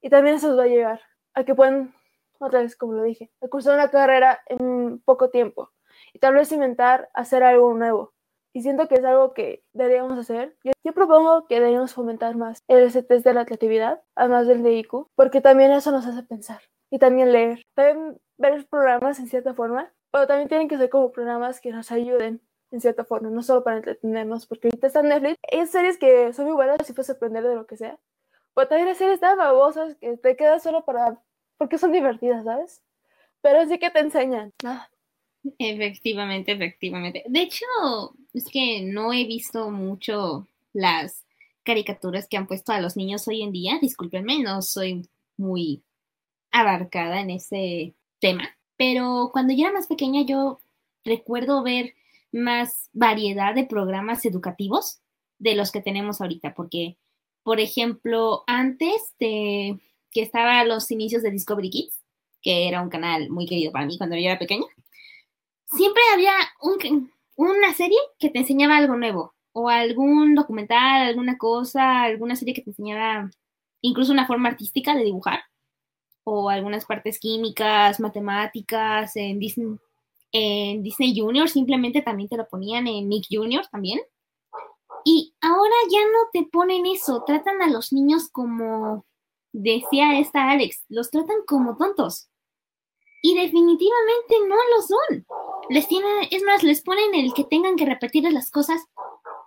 Y también eso les va a llegar a que puedan otra vez como lo dije, cursar una carrera en poco tiempo y tal vez inventar hacer algo nuevo. Y siento que es algo que deberíamos hacer. Yo, propongo que deberíamos fomentar más el test de la creatividad, además del de IQ, porque también eso nos hace pensar. Y también leer. También ver programas en cierta forma, pero también tienen que ser como programas que nos ayuden en cierta forma, no solo para entretenernos, porque ahorita está Netflix. Hay series que son muy buenas si puedes aprender de lo que sea. Pero también hay series tan babosas que te quedas solo para porque son divertidas, ¿sabes? Pero sí que te enseñan. Efectivamente, efectivamente. De hecho, es que no he visto mucho las caricaturas que han puesto a los niños hoy en día. Discúlpenme, no soy muy abarcada en ese tema. Pero cuando yo era más pequeña, yo recuerdo ver más variedad de programas educativos de los que tenemos ahorita, porque, por ejemplo, antes de que estaba a los inicios de Discovery Kids, que era un canal muy querido para mí cuando yo era pequeña, siempre había una serie que te enseñaba algo nuevo, o algún documental, alguna cosa, alguna serie que te enseñaba incluso una forma artística de dibujar, o algunas partes químicas, matemáticas, en Disney, en Disney Junior simplemente también te lo ponían en Nick Junior también. Y ahora ya no te ponen eso, tratan a los niños como decía esta Alex, los tratan como tontos. Y definitivamente no lo son. Les tienen, es más, les ponen el que tengan que repetir las cosas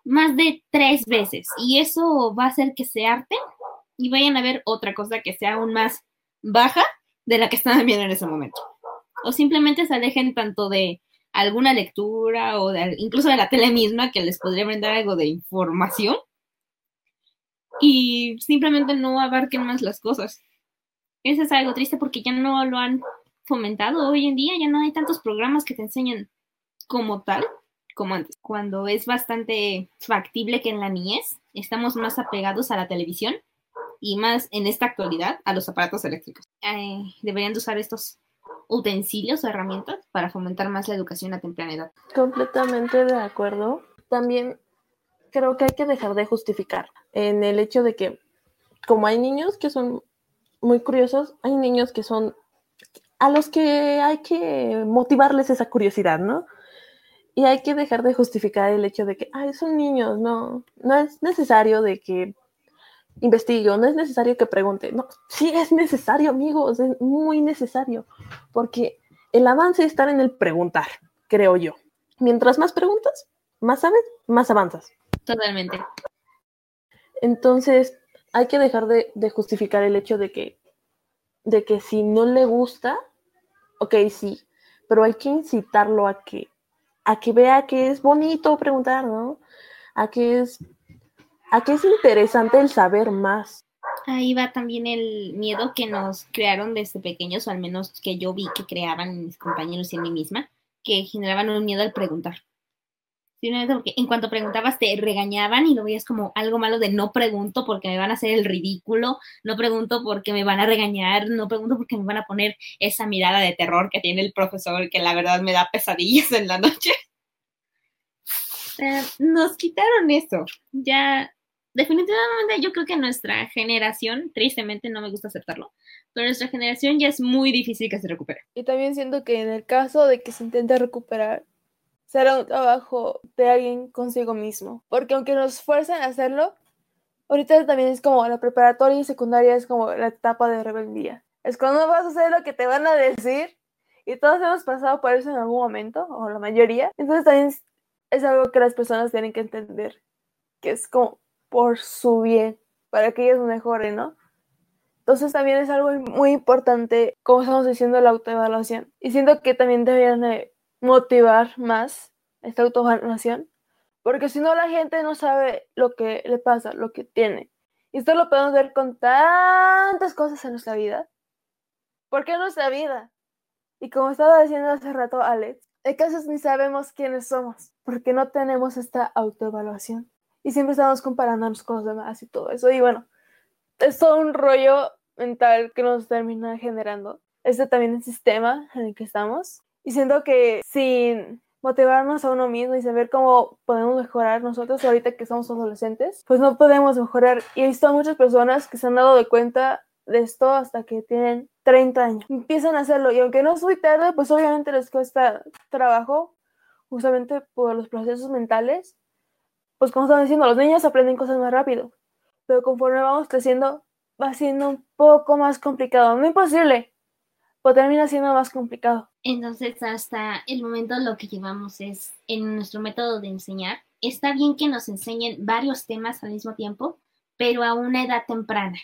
más de tres veces. Y eso va a hacer que se harten y vayan a ver otra cosa que sea aún más baja de la que están viendo en ese momento. O simplemente se alejen tanto de alguna lectura o incluso de la tele misma que les podría brindar algo de información y simplemente no abarquen más las cosas. Eso es algo triste porque ya no lo han fomentado hoy en día, ya no hay tantos programas que te enseñan como tal, como antes, cuando es bastante factible que en la niñez estamos más apegados a la televisión y más en esta actualidad a los aparatos eléctricos. Eh, deberían de usar estos utensilios o herramientas para fomentar más la educación a temprana edad. Completamente de acuerdo. También creo que hay que dejar de justificar en el hecho de que como hay niños que son muy curiosos, hay niños que son a los que hay que motivarles esa curiosidad, ¿no? Y hay que dejar de justificar el hecho de que, ay, son niños, no, no es necesario de que investigue, no es necesario que pregunte, no, sí es necesario, amigos, es muy necesario, porque el avance está en el preguntar, creo yo. Mientras más preguntas, más sabes, más avanzas. Totalmente. Entonces, hay que dejar de, justificar el hecho de que, de que si no le gusta, ok, sí, pero hay que incitarlo a que, a que vea que es bonito preguntar, ¿no? A que es, a que es interesante el saber más. Ahí va también el miedo que nos crearon desde pequeños, o al menos que yo vi que creaban mis compañeros y en mí misma, que generaban un miedo al preguntar porque en cuanto preguntabas te regañaban y lo veías como algo malo de no pregunto porque me van a hacer el ridículo, no pregunto porque me van a regañar, no pregunto porque me van a poner esa mirada de terror que tiene el profesor que la verdad me da pesadillas en la noche. Eh, nos quitaron eso. Ya definitivamente yo creo que nuestra generación, tristemente no me gusta aceptarlo, pero nuestra generación ya es muy difícil que se recupere. Y también siento que en el caso de que se intente recuperar, será un trabajo de alguien consigo mismo. Porque aunque nos fuercen a hacerlo, ahorita también es como la preparatoria y secundaria es como la etapa de rebeldía. Es cuando vas a hacer lo que te van a decir y todos hemos pasado por eso en algún momento, o la mayoría. Entonces también es, algo que las personas tienen que entender, que es como por su bien, para que ellos mejoren, ¿no? Entonces también es algo muy importante, como estamos diciendo, la autoevaluación. Y siento que también deberían de motivar más esta autoevaluación, porque si no la gente no sabe lo que le pasa, lo que tiene. Y esto lo podemos ver con tantas cosas en nuestra vida. ¿Por qué nuestra vida? Y como estaba diciendo hace rato Alex, hay casos ni sabemos quiénes somos, porque no tenemos esta autoevaluación. Y siempre estamos comparándonos con los demás y todo eso. Y bueno, es todo un rollo mental que nos termina generando. Este también el sistema en el que estamos. Y siento que sin motivarnos a uno mismo y saber cómo podemos mejorar nosotros ahorita que somos adolescentes, pues no podemos mejorar. Y he visto a muchas personas que se han dado de cuenta de esto hasta que tienen 30 años. Empiezan a hacerlo y aunque no es muy tarde, pues obviamente les cuesta trabajo justamente por los procesos mentales. Pues como estaba diciendo, los niños aprenden cosas más rápido pero conforme vamos creciendo va siendo un poco más complicado, no imposible, pero termina siendo más complicado. Entonces, hasta el momento lo que llevamos es, en nuestro método de enseñar, está bien que nos enseñen varios temas al mismo tiempo, pero a una edad temprana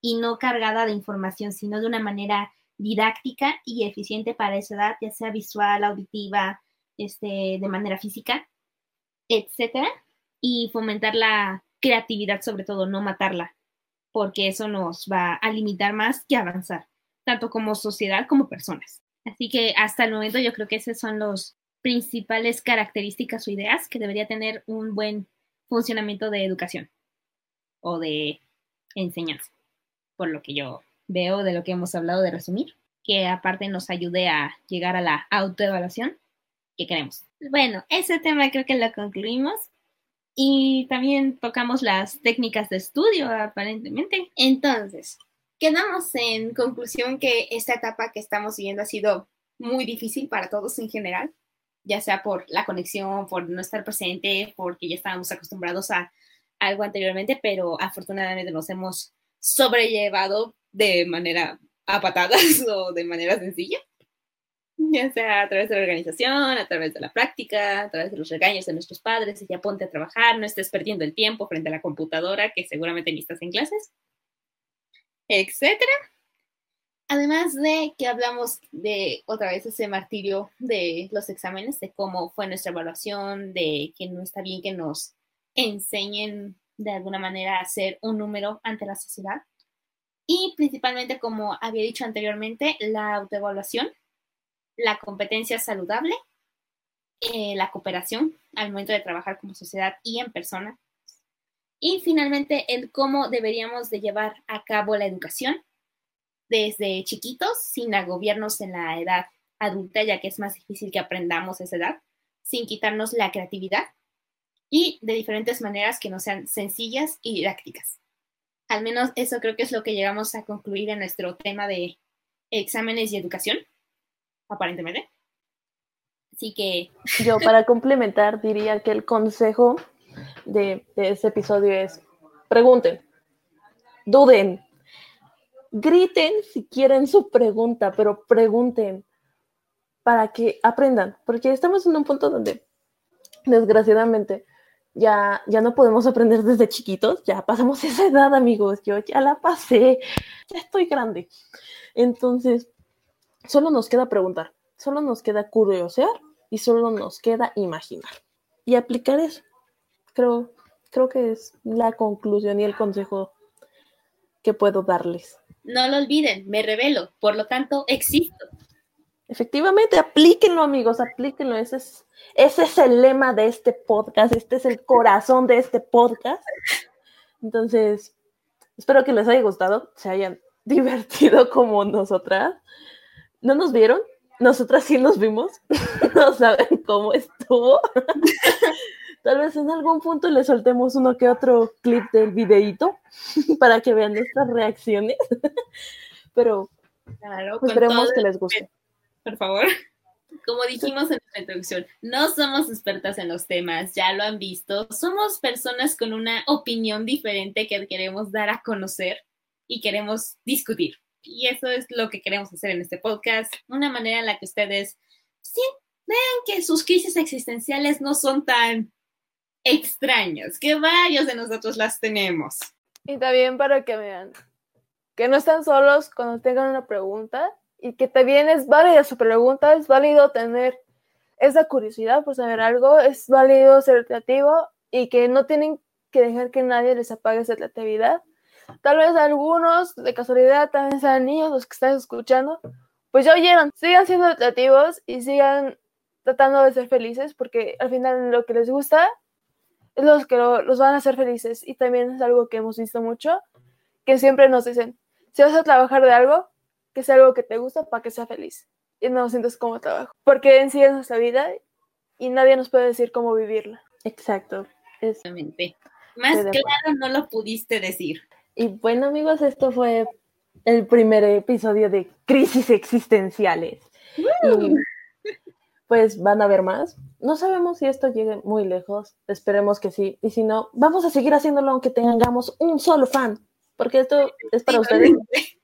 y no cargada de información, sino de una manera didáctica y eficiente para esa edad, ya sea visual, auditiva, este, de manera física, etcétera, y fomentar la creatividad sobre todo, no matarla, porque eso nos va a limitar más que avanzar, tanto como sociedad como personas. Así que hasta el momento yo creo que esas son las principales características o ideas que debería tener un buen funcionamiento de educación o de enseñanza, por lo que yo veo de lo que hemos hablado de resumir, que aparte nos ayude a llegar a la autoevaluación que queremos. Bueno, ese tema creo que lo concluimos. Y también tocamos las técnicas de estudio, aparentemente. Entonces, quedamos en conclusión que esta etapa que estamos viviendo ha sido muy difícil para todos en general, ya sea por la conexión, por no estar presente, porque ya estábamos acostumbrados a algo anteriormente, pero afortunadamente nos hemos sobrellevado de manera a patadas o de manera sencilla ya sea a través de la organización, a través de la práctica, a través de los regaños de nuestros padres, y ya ponte a trabajar, no estés perdiendo el tiempo frente a la computadora, que seguramente ni estás en clases, etcétera. Además de que hablamos de otra vez ese martirio de los exámenes, de cómo fue nuestra evaluación, de que no está bien que nos enseñen de alguna manera a hacer un número ante la sociedad. Y principalmente, como había dicho anteriormente, la autoevaluación la competencia saludable, eh, la cooperación al momento de trabajar como sociedad y en persona. Y finalmente, el cómo deberíamos de llevar a cabo la educación desde chiquitos, sin agobiarnos en la edad adulta, ya que es más difícil que aprendamos esa edad, sin quitarnos la creatividad y de diferentes maneras que no sean sencillas y didácticas. Al menos eso creo que es lo que llegamos a concluir en nuestro tema de exámenes y educación aparentemente. Así que... Yo para complementar diría que el consejo de, de ese episodio es, pregunten, duden, griten si quieren su pregunta, pero pregunten para que aprendan, porque estamos en un punto donde, desgraciadamente, ya, ya no podemos aprender desde chiquitos, ya pasamos esa edad, amigos, yo ya la pasé, ya estoy grande. Entonces, Solo nos queda preguntar, solo nos queda curiosear y solo nos queda imaginar. Y aplicar eso. Creo, creo que es la conclusión y el consejo que puedo darles. No lo olviden, me revelo, por lo tanto existo. Efectivamente, aplíquenlo, amigos, aplíquenlo. Ese es, ese es el lema de este podcast, este es el corazón de este podcast. Entonces, espero que les haya gustado, se hayan divertido como nosotras. ¿No nos vieron? Nosotras sí nos vimos. no saben cómo estuvo. Tal vez en algún punto le soltemos uno que otro clip del videíto para que vean nuestras reacciones. Pero Claro, esperemos que les guste. por favor. Como dijimos en nuestra introducción, no somos expertas en los temas, ya lo han visto. Somos personas con una opinión diferente que queremos dar a conocer y queremos discutir. Y eso es lo que queremos hacer en este podcast, una manera en la que ustedes vean que sus crisis existenciales no son tan extrañas, que varios de nosotros las tenemos. Y también para que vean que no están solos cuando tengan una pregunta y que también es válida su pregunta, es válido tener esa curiosidad por saber algo, es válido ser creativo y que no tienen que dejar que nadie les apague esa creatividad. Tal vez algunos, de casualidad, también sean niños los que están escuchando, pues ya oyeron, sigan siendo creativos y sigan tratando de ser felices porque al final lo que les gusta es lo que lo- los van a hacer felices y también es algo que hemos visto mucho, que siempre nos dicen, si vas a trabajar de algo, que sea algo que te gusta para que sea feliz y no lo sientas como trabajo, porque en sí es nuestra vida y nadie nos puede decir cómo vivirla. Exacto. Exactamente. Más claro no lo pudiste decir. Y bueno, amigos, esto fue el primer episodio de Crisis Existenciales. Y pues van a ver más. No sabemos si esto llegue muy lejos. Esperemos que sí. Y si no, vamos a seguir haciéndolo aunque tengamos un solo fan. Porque esto es para ustedes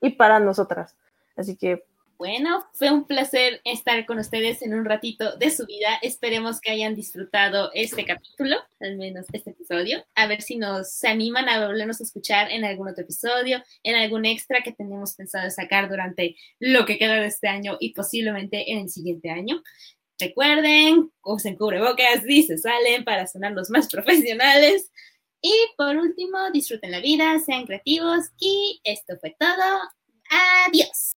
y para nosotras. Así que Bueno, fue un placer estar con ustedes en un ratito de su vida. Esperemos que hayan disfrutado este capítulo, al menos este episodio. A ver si nos animan a volvernos a escuchar en algún otro episodio, en algún extra que tenemos pensado sacar durante lo que queda de este año y posiblemente en el siguiente año. Recuerden, usen cubrebocas y se salen para sonar los más profesionales. Y por último, disfruten la vida, sean creativos y esto fue todo. Adiós.